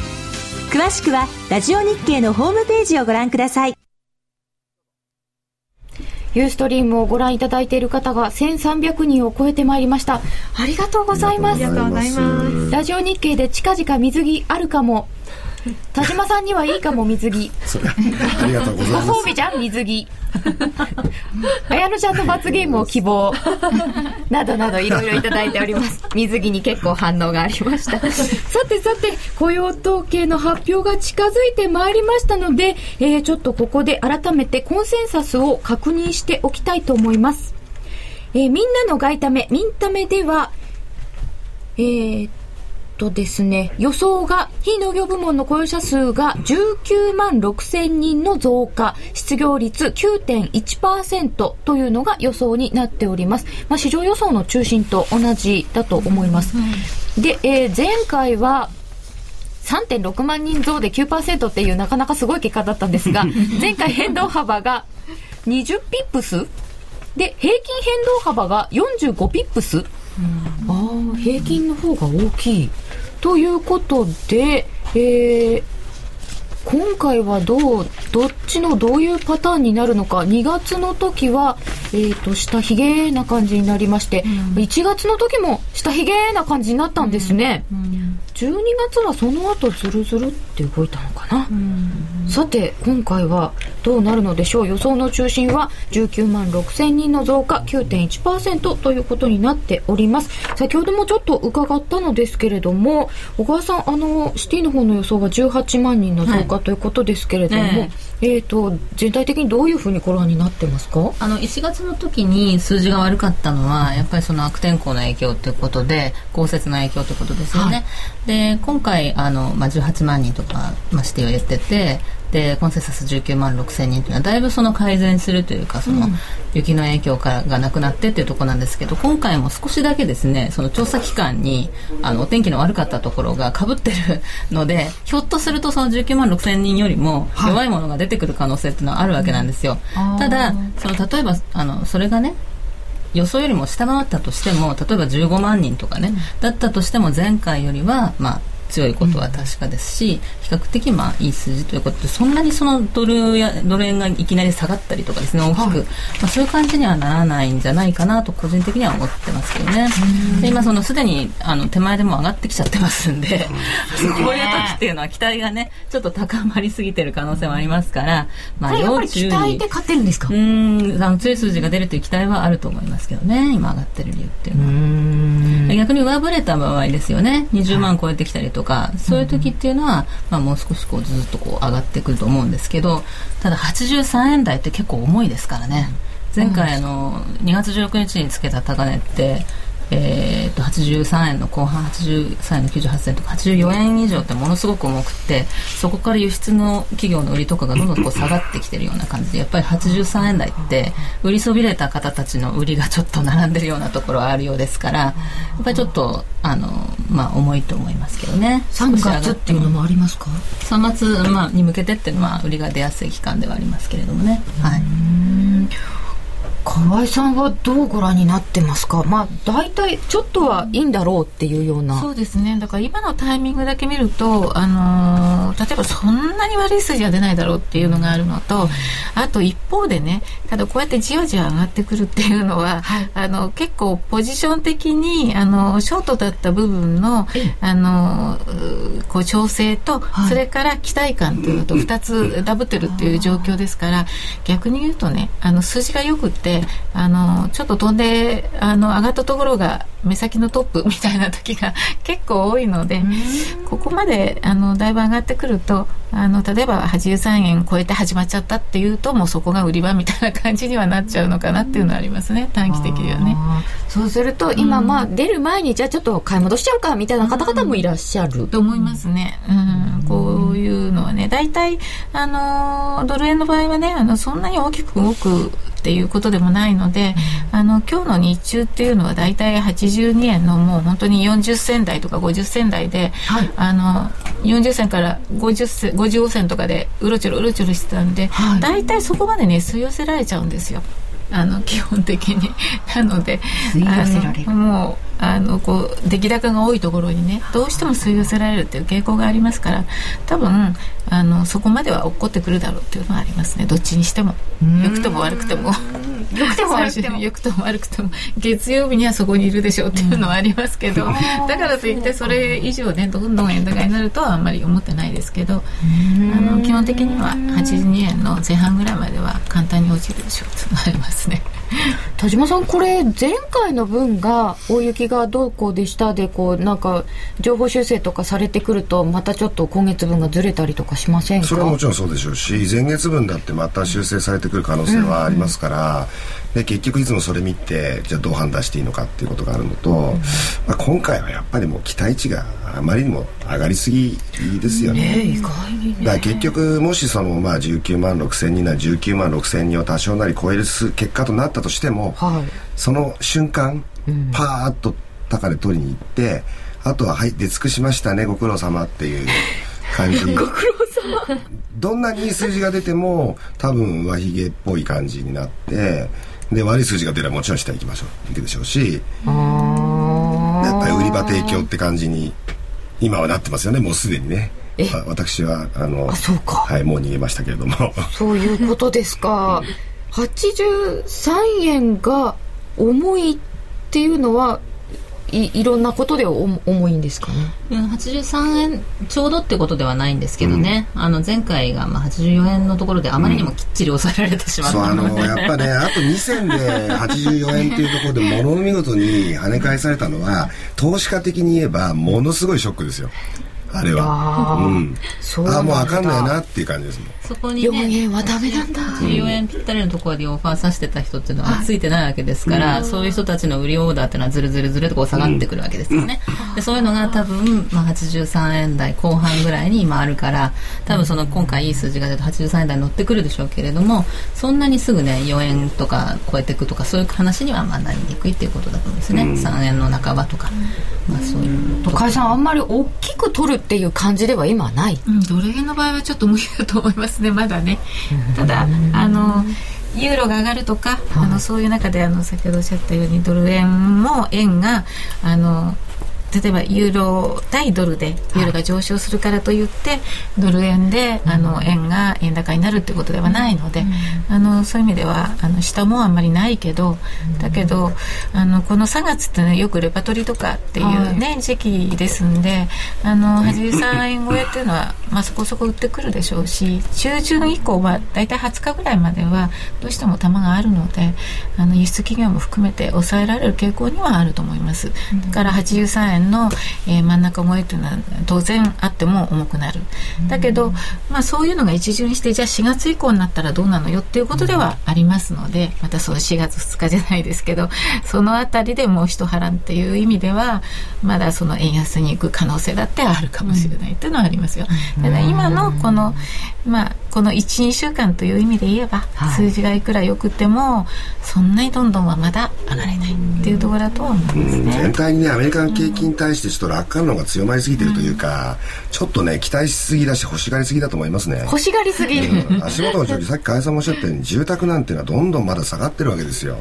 詳しくはラジオ日経のホームページをご覧ください
ユーストリームをご覧いただいている方が1300人を超えてまいりました。ありがとうございます。
ありがとうございます。
ラジオ日経で近々水着あるかも田島さんにはいいかも水着。
ありがとうございます。
ご褒美じゃん水着。綾乃ちゃんの罰ゲームを希望。などなどいろいろいただいております。水着に結構反応がありました。さてさて雇用統計の発表が近づいてまいりましたので、えー、ちょっとここで改めてコンセンサスを確認しておきたいと思います。えー、みんなの外為、ミンタメでは、えー、とですね、予想が、非農業部門の雇用者数が19万6千人の増加、失業率9.1%というのが予想になっております。まあ、市場予想の中心と同じだと思います。で、えー、前回は、3.6万人増で9%っていうなかなかすごい結果だったんですが、前回変動幅が20ピップスで、平均変動幅が45ピップス。ああ、平均の方が大きい。ということで、えー、今回はどう、どっちのどういうパターンになるのか、2月の時は、えっ、ー、と、下髭な感じになりまして、うん、1月の時も下髭な感じになったんですね。うん、12月はその後ズルズルって動いたのかな。うん、さて、今回はどうなるのでしょう。予想の中心は19万6千人の増加9.1%ということになっております。先ほどもちょっと伺ったのですけれども、小川さん、あの、シティの方の予想は18万人の増加、ということですけれども、えー、えーと全体的にどういうふうにご覧になってますか？
あの1月の時に数字が悪かったのはやっぱりその悪天候の影響ということで降雪の影響ということですよね、はい、で今回あの、まあ、18万人とか、まあ、指定を言っててでコンセンサス19万6千人というのはだいぶその改善するというかその雪の影響からがなくなってっていうところなんですけど今回も少しだけですねその調査期間にあのお天気の悪かったところが かぶってるのでひょっとするとその19万6千人よりも弱いものが出てくる可能性っていうのはあるわけなんですよ。ただその例えばあのそれがね予想よりも下回ったとしても例えば15万人とかね、だったとしても前回よりは、まあ、強いことは確かですし、比較的まあいい数字ということでそんなにそのドルやドル円がいきなり下がったりとかですね大きく、はい、まあ、そういう感じにはならないんじゃないかなと個人的には思ってますけどね。で今そのすでにあの手前でも上がってきちゃってますんで こういう時っていうのは期待がねちょっと高まりすぎてる可能性もありますから
まあ要注意。期待で買ってるんですか？
うんあの強い数字が出るという期待はあると思いますけどね今上がってる理由っていうのは。逆に上振れた場合ですよね。20万超えてきたりととかそういう時っていうのは、まあ、もう少しこうずっとこう上がってくると思うんですけどただ83円台って結構重いですからね。前回あの2月16日につけた高値ってえー、と83円の後半83円の98銭とか84円以上ってものすごく重くてそこから輸出の企業の売りとかがどんどんこう下がってきてるような感じでやっぱり83円台って売りそびれた方たちの売りがちょっと並んでるようなところはあるようですからやっぱりちょっとあの、まあ、重いと思いますけどね。
3月っていうのもありますか
？3月、まあ、に向けてっていうのは売りが出やすい期間ではありますけれどもね。はい
河合さんはどうご覧になってますか？まあ大体ちょっとはいいんだろうっていうような。
そうですね。だから今のタイミングだけ見るとあのー、例えばそんなに悪い数字は出ないだろうっていうのがあるのとあと一方でねただこうやってじわじわ上がってくるっていうのは、はい、あの結構ポジション的にあのショートだった部分のあのこう調整と、はい、それから期待感っていうのと2つダブってるっていう状況ですから逆に言うとねあの数字がよくってあのちょっと飛んであの上がったところが目先のトップみたいな時が結構多いので、ここまであのだいぶ上がってくるとあの例えば83円超えて始まっちゃったっていうともうそこが売り場みたいな感じにはなっちゃうのかなっていうのはありますね。短期的にはね。
そうすると今まあ出る前にじゃあちょっと買い戻しちゃうかみたいな方々もいらっしゃる、
と思いますね。うん、こういうのはね。大体あのドル円の場合はねあのそんなに大きく動くっていうことでもないので、あの今日の日中っていうのは大体82円のもう本当に40銭台とか50銭台で、はい、あの40銭から50銭55銭とかでうろちょろうろちょろしてたんで、はい、大体そこまでね吸い寄せられちゃうんですよ。あの基本的に。なのでもうあのこう出来高が多いところにねどうしても吸い寄せられるっていう傾向がありますから多分あのそこまでは落っこってくるだろうっていうのはありますね。どっちにしても。良くても悪くても。良くても悪くても良くても悪くても月曜日にはそこにいるでしょうっていうのはありますけど、だからといってそれ以上ねどんどん円高になるとはあんまり思ってないですけどあの基本的には82円の前半ぐらいまでは簡単に落ちるでしょうっていうのはありますね。
田島さんこれ前回の分が大雪がどうこうでしたでこうなんか情報修正とかされてくるとまたちょっと今月分がずれたりとかしませんか？
それはもちろんそうでしょうし前月分だってまた修正されてくる可能性はありますから、で結局いつもそれ見てじゃあどう判断していいのかっていうことがあるのと、まあ、今回はやっぱりもう期待値があまりにも上がりすぎですよね。ね意外にね。だから結局もしそのまあ19万6千人なら19万6千人を多少なり超える結果となったとしても、はい、その瞬間、うん、パーッと高値取りに行ってあとは「はい出尽くしましたねご苦労様っていう感じ。
ご苦労様。
どんなにいい数字が出ても多分上髭っぽい感じになってで悪い数字が出ればもちろん下行きましょう行くでしょうしやっぱり売り場提供って感じに今はなってますよねもうすでにね。私はあの
あそうか。
はいもう逃げましたけれども。
そういうことですか。83円が重いっていうのはいいろんなことで重いんですかね、
うん、83円ちょうどってことではないんですけどね、うん、あの前回がまあ84円のところであまりにもきっちり抑えられてしまったので、うん、
そうあのやっぱね あと2銭で84円っていうところでものの見事に跳ね返されたのは投資家的に言えばものすごいショックですよあれは。うん。ああ、もうあかんないなっていう感じですもん。
そこに、ね、4
円はダメなんだ。
4円ぴったりのところでオファーさせてた人っていうのはついてないわけですから、そういう人たちの売りオーダーっていうのはずるずるずるとこう下がってくるわけですよね。うん、でそういうのが多分、まあ、83円台後半ぐらいに今あるから、多分その今回いい数字が出て83円台乗ってくるでしょうけれども、そんなにすぐね、4円とか超えていくとか、そういう話にはまあなりにくいっていうことだと思うんですね。うん、3円の半ばとか。まあそういう
の。解散あんまり大きく取るっていう感じでは今はない。
うん、ドル円の場合はちょっと無理だと思いますね、まだね。ただあのユーロが上がるとか、あのそういう中であの先ほどおっしゃったようにドル円も円があの例えばユーロ対ドルでユーロが上昇するからといって、ドル円であの円が円高になるってことではないので、あのそういう意味ではあの下もあんまりないけど、だけどあのこの3月ってねよくレパトリとかっていうね、時期ですんであの83円超えっていうのは、まあ、そこそこ売ってくるでしょうし中旬以降は大体20日ぐらいまではどうしても玉があるのであの輸出企業も含めて抑えられる傾向にはあると思います。だから83円の、えー、真ん中超えというのは当然あっても重くなる。だけど、まあ、そういうのが一巡してじゃあ4月以降になったらどうなのよっていうことではありますのでまたその4月2日じゃないですけどその辺りでもう一波乱っていう意味ではまだその円安に行く可能性だってあるかもしれないっていうのはありますよ。ただ今のこの、まあ、この12週間という意味で言えば、数字がいくらよくてもそんなにどんどんはまだ上がれないっていうところだとは思いますね。
全体にねアメリカの景気に対してちょっと楽観論が強まりすぎてるというか、ちょっとね期待しすぎだし欲しがりすぎだと思いますね。
欲しがりすぎ、
うん、足元の状況 さっき加谷さんもおっしゃったように住宅なんていうのはどんどんまだ下がってるわけですよ。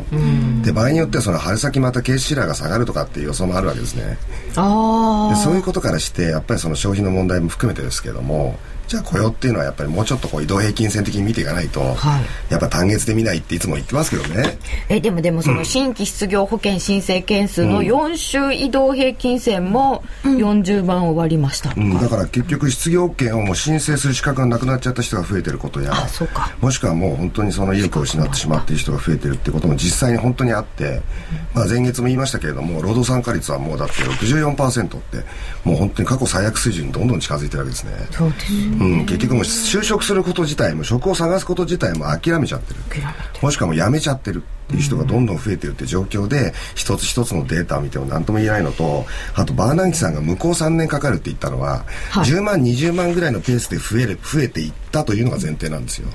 で場合によってはその春先またケースシラーが下がるとかっていう予想もあるわけですね。あでそういうことからしてやっぱりその消費の問題も含めてですけどもじゃあ雇用っていうのはやっぱりもうちょっとこう移動平均線的に見ていかないと、はい、やっぱ単月で見ないっていつも言ってますけどね。
えでもでもその新規失業保険申請件数の4週移動平均線も40万を割りました、
うん、だから結局失業保険をもう申請する資格がなくなっちゃった人が増えてることやもしくはもう本当にその意欲を失ってしまっている人が増えてるってことも実際に本当にあって、まあ、前月も言いましたけれども労働参加率はもうだって64%ってもう本当に過去最悪水準にどんどん近づいてるわけですね。
そうです、
うん、結局もう就職すること自体も職を探すこと自体も諦めちゃってる。もしくはもうやめちゃってるっていう人がどんどん増えてるって状況で、一つ一つのデータを見ても何とも言えないのとあとバーナンキさんが向こう3年かかるって言ったのは、はい、10万20万ぐらいのペースで増える増えていったというのが前提なんですよ。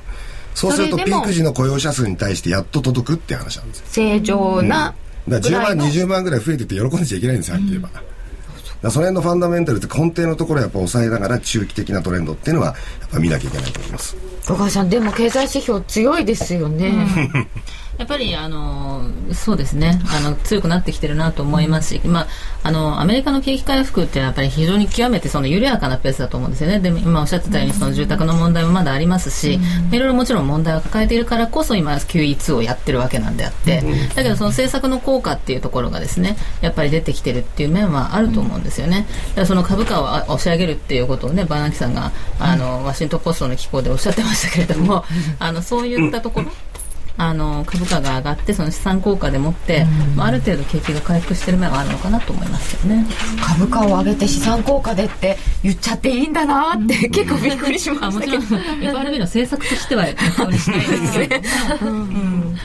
そうするとピーク時の雇用者数に対してやっと届くって話なんですよ。
正常な、
うん、だから10万20万ぐらい増えてて喜んでちゃいけないんですよはっきり言えば。だその辺のファンダメンタルって根底のところをやっぱ抑えながら中期的なトレンドっていうのはやっぱ見なきゃいけないと思います。
小川さんでも経済指標強いですよね、う ん
やっぱりあのそうですね。あの強くなってきてるなと思いますし、まあ、あのアメリカの景気回復ってやっぱり非常に極めてその緩やかなペースだと思うんですよね。で今おっしゃってたようにその住宅の問題もまだありますし、いろいろもちろん問題を抱えているからこそ今 QE2 をやってるわけなんであって、だけどその政策の効果っていうところがですねやっぱり出てきてるっていう面はあると思うんですよね。だからその株価を押し上げるっていうことをねバナキさんがあのワシントン・ポストの機構でおっしゃってましたけれどもあのそういったところあの株価が上がってその資産効果でもって、うん、ある程度景気が回復してる面はあるのかなと思いますよね。
株価を上げて資産効果でって言っちゃっていいんだなって、うん、結構びっくりしましたけど。
FRB の政策としてはそうにしないですね、うん。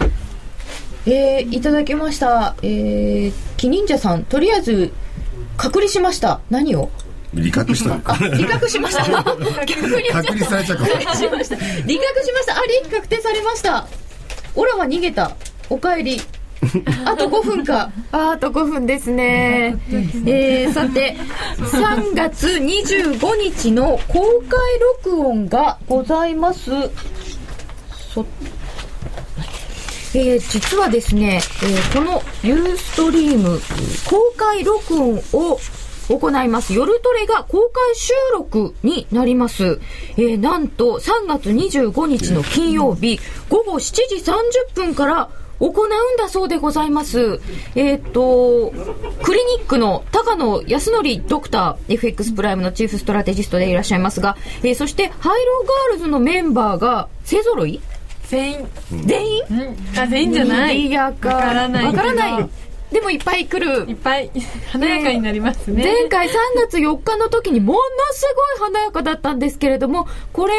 えー、いただきました、えー、キニンジャさんとりあえず隔離しました。何を？
理覚した
理覚しました。隔
離されちゃうか 理覚
しました。あ利益確定されましたオラは逃げた。おかえり。あと5分か。ああと5分ですね。えー、さて3月25日の公開録音がございます。そえー、実はですね、えー、このユーストリーム公開録音を行います。夜トレが公開収録になります。えー、なんと3月25日の金曜日、午後7時30分から行うんだそうでございます。えっ、ー、と、クリニックの高野康則ドクター、FX プライムのチーフストラテジストでいらっしゃいますが、えー、そしてハイローガールズのメンバーが勢揃い？
全員。
全員、
うん、あ、全員じゃない。
わからない。わからない。でもいっぱい来る。
いっぱい 華やかになりますね。
前回3月4日の時にものすごい華やかだったんですけれども、これ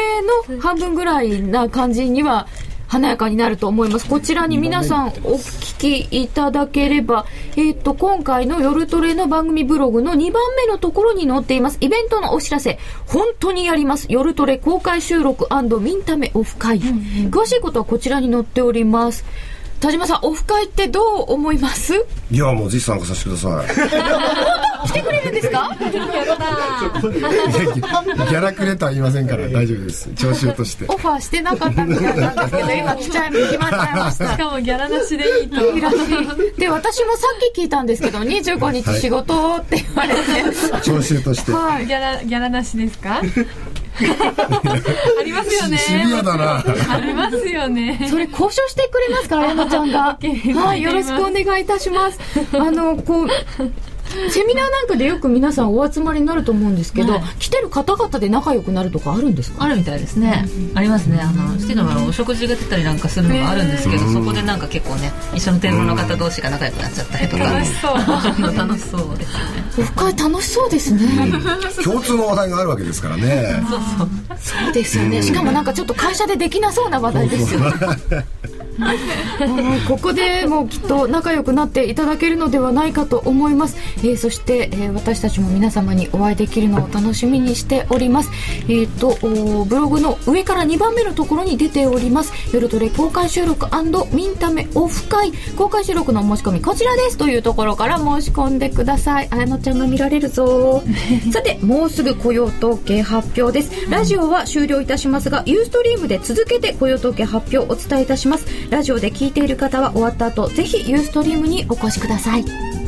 の半分ぐらいな感じには華やかになると思います。こちらに皆さんお聞きいただければ、えっ、ー、と、今回の夜トレの番組ブログの2番目のところに載っています。イベントのお知らせ。本当にやります。夜トレ公開収録ミンタメオフ会。詳しいことはこちらに載っております。田島さんオフ会ってどう思います？
いやもうぜひ参加させてくださ
い。来てくれるんですか？ギ
ャラくれとは言いませんから大丈夫です。聴衆として。
オファーしてなかったみたいなんですけど今来ちゃい決まっちゃいました。
しかもギャラなしでいいと。
で私もさっき聞いたんですけど25日仕事って言われて、
はい、聴衆として、
はい、ギャラギャラなしですか？ありますよね。
シビアだな。
ありますよね。
それ交渉してくれますか、あやなちゃんが。はい、よろしくお願いいたします。あの、こう、セミナーなんかでよく皆さんお集まりになると思うんですけど、はい、来てる方々で仲良くなるとかあるんですか？
あるみたいですね、うん、ありますね。あのシティのお食事が出たりなんかするのがあるんですけど、そこでなんか結構ね一緒のテーブルの方同士が仲良くなっちゃったりとか
楽しそう
楽しそうですよね。
オフ会楽しそうですね。
共通の話題があるわけですからね。
そうそう。そうですよね。しかもなんかちょっと会社でできなそうな話題ですよ。ね ここでもうきっと仲良くなっていただけるのではないかと思います、えー、そして、えー、私たちも皆様にお会いできるのを楽しみにしております。えっ、ー、とブログの上から2番目のところに出ております。夜トレ公開収録ミンタメオフ会。公開収録の申し込みこちらです。というところから申し込んでください。綾乃ちゃんが見られるぞ。さてもうすぐ雇用統計発表です。ラジオは終了いたしますがユーストリームで続けて雇用統計発表をお伝えいたしますラジオで聞いている方は終わった後ぜひユーストリームにお越しください。